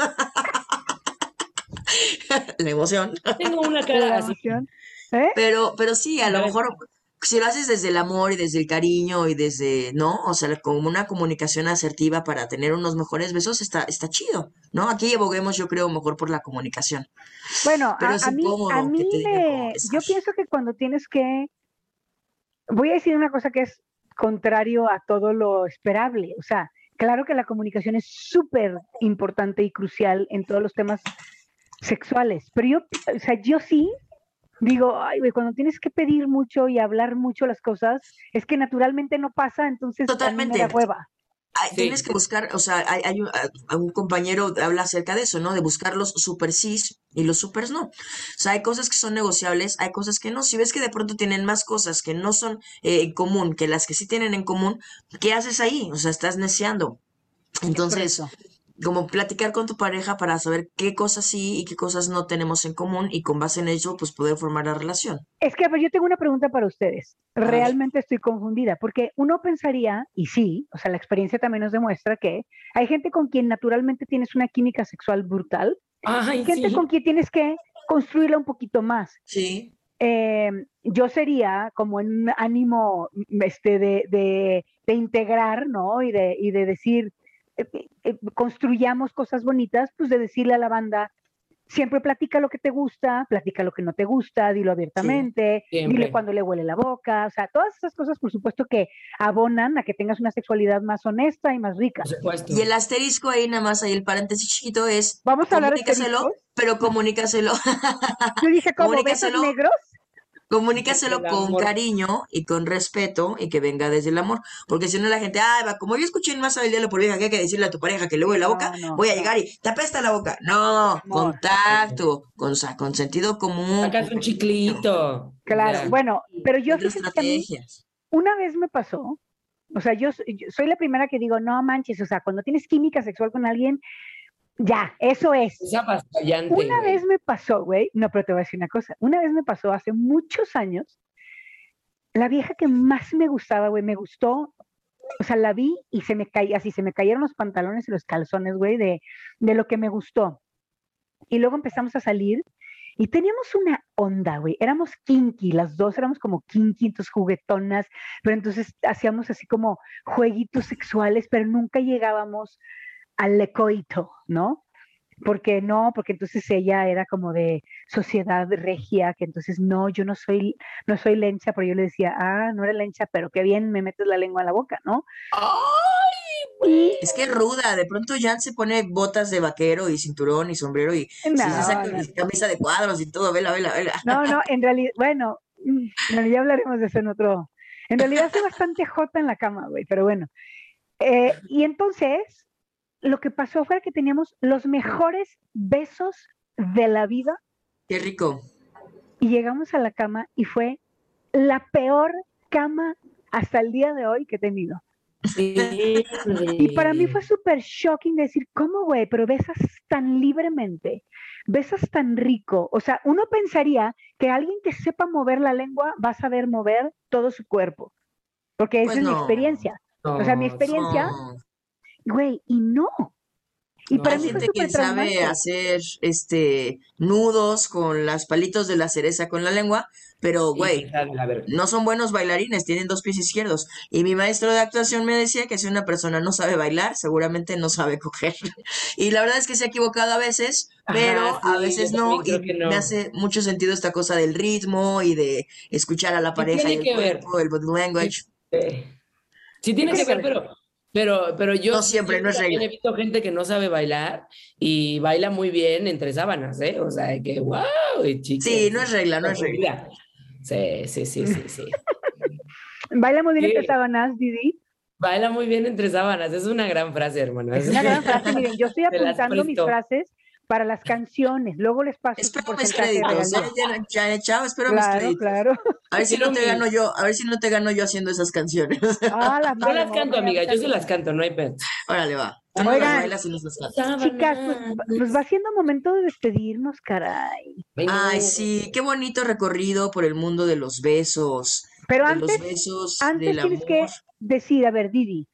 Speaker 4: la emoción.
Speaker 5: Tengo una cara así.
Speaker 3: emoción. ¿Eh?
Speaker 4: Pero, pero sí, a lo mejor si lo haces desde el amor y desde el cariño y desde, ¿no? O sea, como una comunicación asertiva para tener unos mejores besos, está, está chido, ¿no? Aquí aboguemos, yo creo, mejor por la comunicación.
Speaker 3: Bueno,
Speaker 4: Pero
Speaker 3: a,
Speaker 4: es
Speaker 3: a mí, a mí me, yo pienso que cuando tienes que, voy a decir una cosa que es contrario a todo lo esperable, o sea, claro que la comunicación es súper importante y crucial en todos los temas sexuales, pero yo, o sea, yo sí digo, ay, güey, cuando tienes que pedir mucho y hablar mucho las cosas, es que naturalmente no pasa, entonces me
Speaker 4: Totalmente.
Speaker 3: da hueva.
Speaker 5: Sí.
Speaker 4: Tienes que buscar, o sea, hay, hay un, a- un compañero habla acerca de eso, ¿no? De buscar los super sís y los supers no. O sea, hay cosas que son negociables, hay cosas que no. Si ves que de pronto tienen más cosas que no son eh, en común que las que sí tienen en común, ¿qué haces ahí? O sea, estás neceando. Entonces,
Speaker 3: correcto.
Speaker 4: Como platicar con tu pareja para saber qué cosas sí y qué cosas no tenemos en común y con base en ello, pues poder formar la relación.
Speaker 3: Es que, a ver, yo tengo una pregunta para ustedes. Realmente estoy confundida, porque uno pensaría, y sí, o sea, la experiencia también nos demuestra que hay gente con quien naturalmente tienes una química sexual brutal,
Speaker 5: Ay,
Speaker 3: y gente
Speaker 5: sí.
Speaker 3: con quien tienes que construirla un poquito más.
Speaker 4: Sí.
Speaker 3: Eh, yo sería como en un ánimo este, de, de- de integrar, ¿no? Y de, y de decir, eh, eh, construyamos cosas bonitas, pues de decirle a la banda, siempre platica lo que te gusta, platica lo que no te gusta, dilo abiertamente, dile cuando le huele la boca, o sea, todas esas cosas, por supuesto, que abonan a que tengas una sexualidad más honesta y más rica.
Speaker 4: Y el asterisco ahí, nada más ahí el paréntesis chiquito es,
Speaker 3: Vamos a hablar de
Speaker 4: pero comunícaselo.
Speaker 3: Yo dije, como besos negros,
Speaker 4: Comunícaselo con cariño y con respeto y que venga desde el amor. Porque si no la gente, ah, va, como yo escuché en más el diablo por vieja que hay que decirle a tu pareja que le huele la boca,
Speaker 3: no,
Speaker 4: voy a llegar y te apesta la boca. No, contacto, con, con sentido común.
Speaker 5: Sacas un chiclito.
Speaker 3: claro,
Speaker 5: Ya.
Speaker 3: bueno, pero yo fíjate que
Speaker 4: estrategias.
Speaker 3: una vez me pasó, o sea, yo, soy- yo soy la primera que digo, no manches, o sea, cuando tienes química sexual con alguien, ya, eso es. Una
Speaker 5: güey.
Speaker 3: vez me pasó, güey, no, pero te voy a decir una cosa, una vez me pasó hace muchos años, la vieja que más me gustaba, güey, me gustó, o sea, la vi y se me caía, así se me cayeron los pantalones y los calzones, güey, de, de lo que me gustó. Y luego empezamos a salir y teníamos una onda, güey, éramos kinky, las dos éramos como kinky, entonces juguetonas, pero entonces hacíamos así como jueguitos sexuales, pero nunca llegábamos al lecoito, ¿no? Porque no, porque entonces ella era como de sociedad regia, que entonces no, yo no soy, no soy lencha, pero yo le decía, ah, no eres lencha, pero qué bien me metes la lengua a la boca, ¿no?
Speaker 4: Es que ruda, de pronto Jan se pone botas de vaquero y cinturón y sombrero y
Speaker 3: No,
Speaker 4: se saca
Speaker 3: no.
Speaker 4: mi camisa de cuadros y todo, vela, vela, vela.
Speaker 3: No, no, en realidad, bueno, mm, bueno, ya hablaremos de eso en otro. En realidad soy bastante jota en la cama, güey, pero bueno. Eh, y entonces, lo que pasó fue que teníamos los mejores besos de la vida
Speaker 4: Qué rico.
Speaker 3: y llegamos a la cama y fue la peor cama hasta el día de hoy que he tenido. Y para mí fue súper shocking decir, ¿cómo, güey? Pero besas tan libremente, besas tan rico. O sea, uno pensaría que alguien que sepa mover la lengua va a saber mover todo su cuerpo, porque esa
Speaker 4: Pues
Speaker 3: es mi
Speaker 4: no.
Speaker 3: experiencia. O sea, mi experiencia,
Speaker 4: No.
Speaker 3: Güey, y no. Y para
Speaker 4: Hay
Speaker 3: mí
Speaker 4: gente que sabe hacer este nudos con las palitos de la cereza con la lengua, pero güey, no son buenos bailarines, tienen dos pies izquierdos. Y mi maestro de actuación me decía que si una persona no sabe bailar, seguramente no sabe coger. Y la verdad es que se ha equivocado a veces,
Speaker 5: Ajá,
Speaker 4: pero a veces no, y
Speaker 5: no.
Speaker 4: me hace mucho sentido esta cosa del ritmo y de escuchar a la pareja y
Speaker 5: tiene
Speaker 4: el
Speaker 5: que ver.
Speaker 4: cuerpo, el body language.
Speaker 5: Sí tiene que ver, pero, pero, pero yo
Speaker 4: No siempre, no es
Speaker 5: también he visto gente que no sabe bailar y baila muy bien entre sábanas, ¿eh? O sea, que wow, chicas.
Speaker 4: Sí, no es regla, no es regla.
Speaker 5: Sí, sí, sí, sí, sí.
Speaker 3: Baila muy bien
Speaker 5: Sí.
Speaker 3: entre sábanas, Didi.
Speaker 5: Baila muy bien entre sábanas, es una gran frase, hermano.
Speaker 3: Es una gran frase. Miren, yo estoy apuntando mis frases para las canciones. Luego les paso
Speaker 4: Espero mis
Speaker 3: porcentaje
Speaker 4: créditos. ¿eh? Ya- ya, chao, espero mis créditos.
Speaker 3: claro.
Speaker 4: A ver si no te gano yo, a ver si no te gano yo haciendo esas canciones.
Speaker 3: Ah, la
Speaker 5: Yo las canto, amiga, yo se las canto, no hay pedo.
Speaker 4: Órale, va. Tú
Speaker 3: Oigan.
Speaker 4: y nos las cantas.
Speaker 3: Chicas, pues, pues va siendo momento de despedirnos, caray.
Speaker 4: Ay, sí, qué bonito recorrido por el mundo de los besos.
Speaker 3: Pero
Speaker 4: de
Speaker 3: antes,
Speaker 4: los besos,
Speaker 3: antes
Speaker 4: del
Speaker 3: tienes
Speaker 4: amor.
Speaker 3: que decir, a ver, Didi,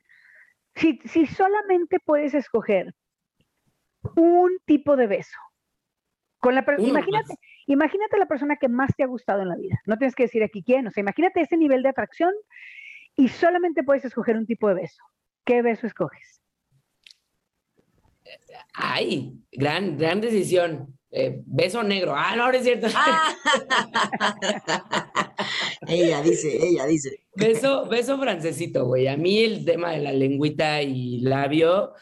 Speaker 3: si, si solamente puedes escoger un tipo de beso, con la
Speaker 5: Uno
Speaker 3: imagínate, imagínate la persona que más te ha gustado en la vida. No tienes que decir aquí quién, o sea, imagínate ese nivel de atracción y solamente puedes escoger un tipo de beso. ¿Qué beso escoges?
Speaker 5: Ay, gran, gran decisión. Eh, beso negro. Ah, no, no es cierto.
Speaker 4: Ella dice, ella dice.
Speaker 5: Beso, beso francesito, güey. A mí el tema de la lengüita y labio,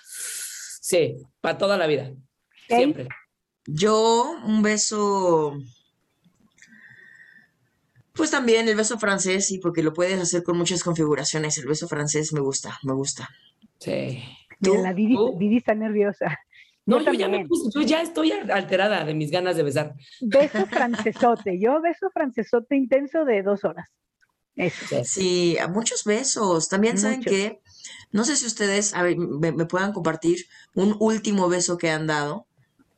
Speaker 5: sí, para toda la vida. Siempre.
Speaker 4: Yo, un beso. Pues también el beso francés, sí, porque lo puedes hacer con muchas configuraciones. El beso francés me gusta, me gusta.
Speaker 5: Sí.
Speaker 3: Mira, la Didi, Didi está nerviosa.
Speaker 5: No,
Speaker 3: Yo
Speaker 5: yo ya me puse, yo ya estoy alterada de mis ganas de besar.
Speaker 3: Beso francesote. Yo beso francesote intenso de dos horas. Eso.
Speaker 4: Sí, a muchos besos. También saben que No sé si ustedes a ver, me, me puedan compartir un último beso que han dado,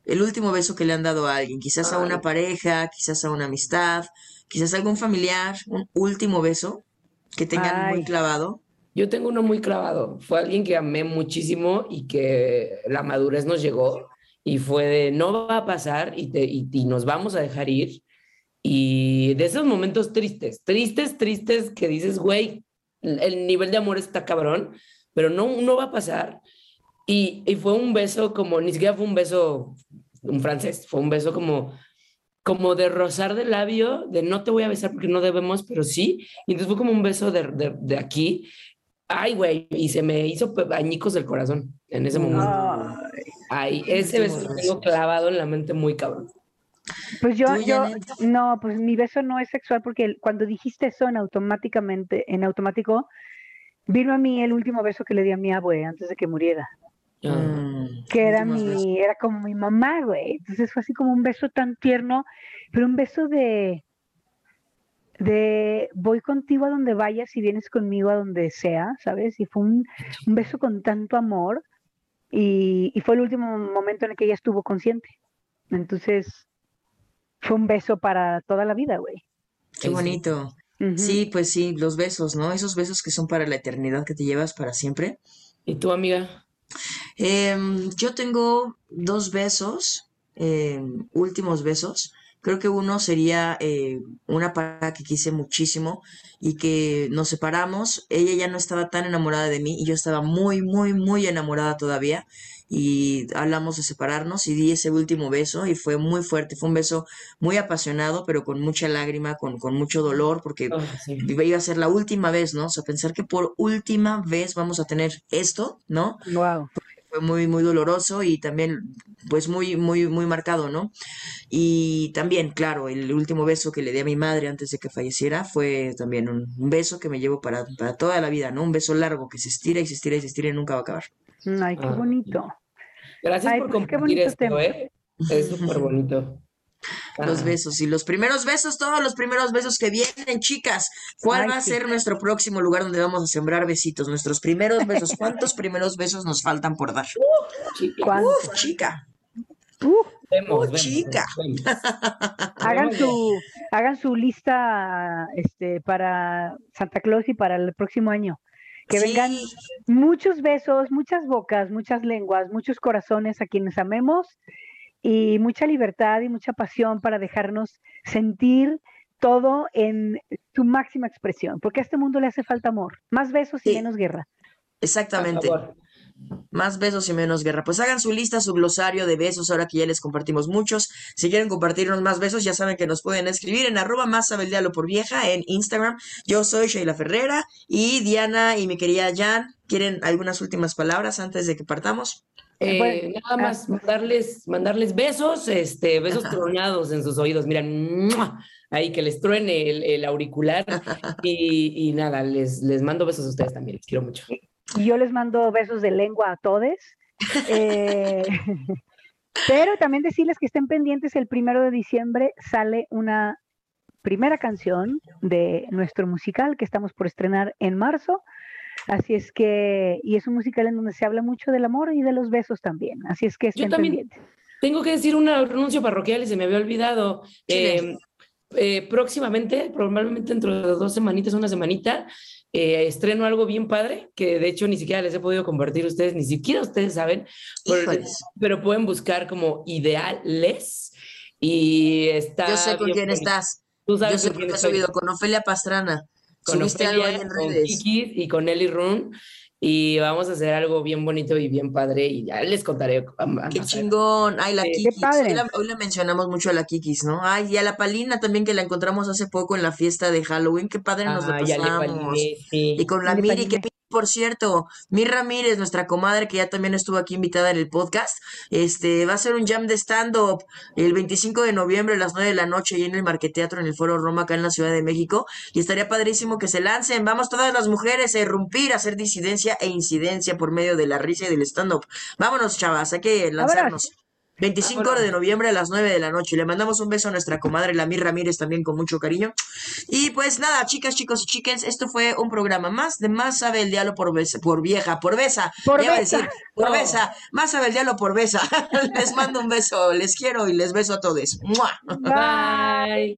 Speaker 4: el último beso que le han dado a alguien, quizás a una pareja, quizás a una amistad, quizás a algún familiar, un último beso que tengan muy
Speaker 5: Ay.
Speaker 4: clavado.
Speaker 5: Yo tengo uno muy clavado. Fue alguien que amé muchísimo y que la madurez nos llegó y fue de no va a pasar y, te- y- y nos vamos a dejar ir. Y de esos momentos tristes, tristes, tristes que dices, güey, el el nivel de amor está cabrón, pero no, no va a pasar. Y, y fue un beso como, ni siquiera fue un beso, un francés, fue un beso como, como de rozar del labio, de no te voy a besar porque no debemos, pero sí. Y entonces fue como un beso de, de, de aquí. Ay, güey, y se me hizo añicos del corazón en ese momento. Ay, ese beso lo tengo clavado en la mente muy cabrón.
Speaker 3: Pues yo,
Speaker 5: ¿Tú,
Speaker 3: yo, no, pues mi beso no es sexual porque cuando dijiste eso en automáticamente, en automático, vino a mí el último beso que le di a mi abue antes de que muriera, que era
Speaker 4: últimos besos.
Speaker 3: mi, era como mi mamá, güey. Entonces fue así como un beso tan tierno, pero un beso de, de voy contigo a donde vayas y vienes conmigo a donde sea, ¿sabes? Y fue un, un beso con tanto amor y, y fue el último momento en el que ella estuvo consciente. Entonces, fue un beso para toda la vida, güey.
Speaker 4: Qué bonito. Sí, pues sí, los besos, ¿no? Esos besos que son para la eternidad, que te llevas para siempre.
Speaker 5: ¿Y tú, amiga?
Speaker 4: Em, yo tengo dos besos, em, últimos besos. Creo que uno sería eh, una pareja que quise muchísimo y que nos separamos. Ella ya no estaba tan enamorada de mí y yo estaba muy, muy, muy enamorada todavía. Y hablamos de separarnos y di ese último beso y fue muy fuerte. Fue un beso muy apasionado, pero con mucha lágrima, con, con mucho dolor, porque iba iba a ser la última vez, ¿no? O sea, pensar que por última vez vamos a tener esto, ¿no?
Speaker 3: Wow.
Speaker 4: Fue muy, muy doloroso y también, pues, muy, muy, muy marcado, ¿no? Y también, claro, el último beso que le di a mi madre antes de que falleciera fue también un, un beso que me llevo para, para toda la vida, ¿no? Un beso largo que se estira y se estira y se estira y nunca va a acabar.
Speaker 3: Ay, qué
Speaker 5: Ah.
Speaker 3: bonito.
Speaker 5: Gracias
Speaker 3: Ay,
Speaker 5: por
Speaker 3: pues, qué
Speaker 5: compartir
Speaker 3: bonito
Speaker 5: esto,
Speaker 3: tema.
Speaker 5: ¿eh? Es súper bonito.
Speaker 4: Los besos y los primeros besos, todos los primeros besos que vienen, chicas. ¿Cuál
Speaker 3: Ay,
Speaker 4: va a
Speaker 3: sí.
Speaker 4: ser nuestro próximo lugar donde vamos a sembrar besitos? Nuestros primeros besos. ¿Cuántos primeros besos nos faltan por dar?
Speaker 3: ¿Cuántos?
Speaker 4: Uf, chica.
Speaker 5: Vemos,
Speaker 4: Uh,
Speaker 5: vemos,
Speaker 4: chica.
Speaker 5: vemos.
Speaker 3: Hagan su, hagan su lista este, para Santa Claus y para el próximo año. Que
Speaker 4: Sí.
Speaker 3: vengan muchos besos, muchas bocas, muchas lenguas, muchos corazones a quienes amemos y mucha libertad y mucha pasión para dejarnos sentir todo en su máxima expresión, porque a este mundo le hace falta amor, más besos y menos guerra.
Speaker 4: Exactamente. Más besos y menos guerra. Pues hagan su lista, su glosario de besos, ahora que ya les compartimos muchos. Si quieren compartirnos más besos, ya saben que nos pueden escribir en arroba más sabe el diablo por vieja en Instagram. Yo soy Sheila Ferrera y Diana y mi querida Jan. ¿Quieren algunas últimas palabras antes de que partamos?
Speaker 5: Eh,
Speaker 3: Bueno,
Speaker 5: nada más mandarles, mandarles besos, este, besos tronados en sus oídos. Miren, ¡mua! ahí que les truene el, el auricular. Y, y nada, les, les mando besos a ustedes también. Les quiero mucho.
Speaker 3: Y yo les mando besos de lengua a todos. Eh, pero también decirles que estén pendientes, el primero de diciembre sale una primera canción de nuestro musical que estamos por estrenar en marzo. Así es que, y es un musical en donde se habla mucho del amor y de los besos también. Así es que estén
Speaker 5: también.
Speaker 3: pendientes.
Speaker 5: Tengo que decir un anuncio parroquial y se me había olvidado.
Speaker 4: ¿Quién
Speaker 5: Eh, eh, próximamente, probablemente dentro de dos semanitas, una semanita, eh, estreno algo bien padre, que de hecho ni siquiera les he podido compartir a ustedes, ni siquiera ustedes saben, pero pueden buscar como Ideales y está...
Speaker 4: Yo sé con quién
Speaker 5: bonito.
Speaker 4: estás.
Speaker 5: Tú
Speaker 4: Yo sé
Speaker 5: con
Speaker 4: por
Speaker 5: quién
Speaker 4: qué has
Speaker 5: estoy.
Speaker 4: subido con Ofelia Pastrana.
Speaker 5: Con
Speaker 4: en
Speaker 5: con
Speaker 4: redes.
Speaker 5: Kiki y con Eli Run y vamos a hacer algo bien bonito y bien padre y ya les contaré. a-
Speaker 4: Qué chingón. Ay, la
Speaker 5: Sí.
Speaker 4: Kikis.
Speaker 3: padre.
Speaker 4: Hoy la, hoy la mencionamos mucho a la Kikis, ¿no? Ay, y a la Palina también que la encontramos hace poco en la fiesta de Halloween. Qué padre nos la
Speaker 5: Ah, le
Speaker 4: pasamos.
Speaker 5: paliné, sí.
Speaker 4: Y con la Miri, que por cierto, Mir Ramírez, nuestra comadre, que ya también estuvo aquí invitada en el podcast, este, va a hacer un jam de stand-up el 25 de noviembre a las 9 de la noche ahí en el Marqueteatro, en el Foro Roma, acá en la Ciudad de México. Y estaría padrísimo que se lancen. Vamos todas las mujeres a irrumpir, a hacer disidencia e incidencia por medio de la risa y del stand-up. Vámonos, chavas, hay que lanzarnos. 25 de noviembre a las 9 de la noche. Le mandamos un beso a nuestra comadre Lamir Ramírez también con mucho cariño. Y pues nada, chicas, chicos y chickens, esto fue un programa más de Más sabe el diablo por, besa- por vieja, por besa.
Speaker 3: Por besa.
Speaker 4: decir, por
Speaker 5: No.
Speaker 4: besa. Más sabe el diablo por besa. les mando un beso, les quiero y les beso a todos.
Speaker 5: Bye.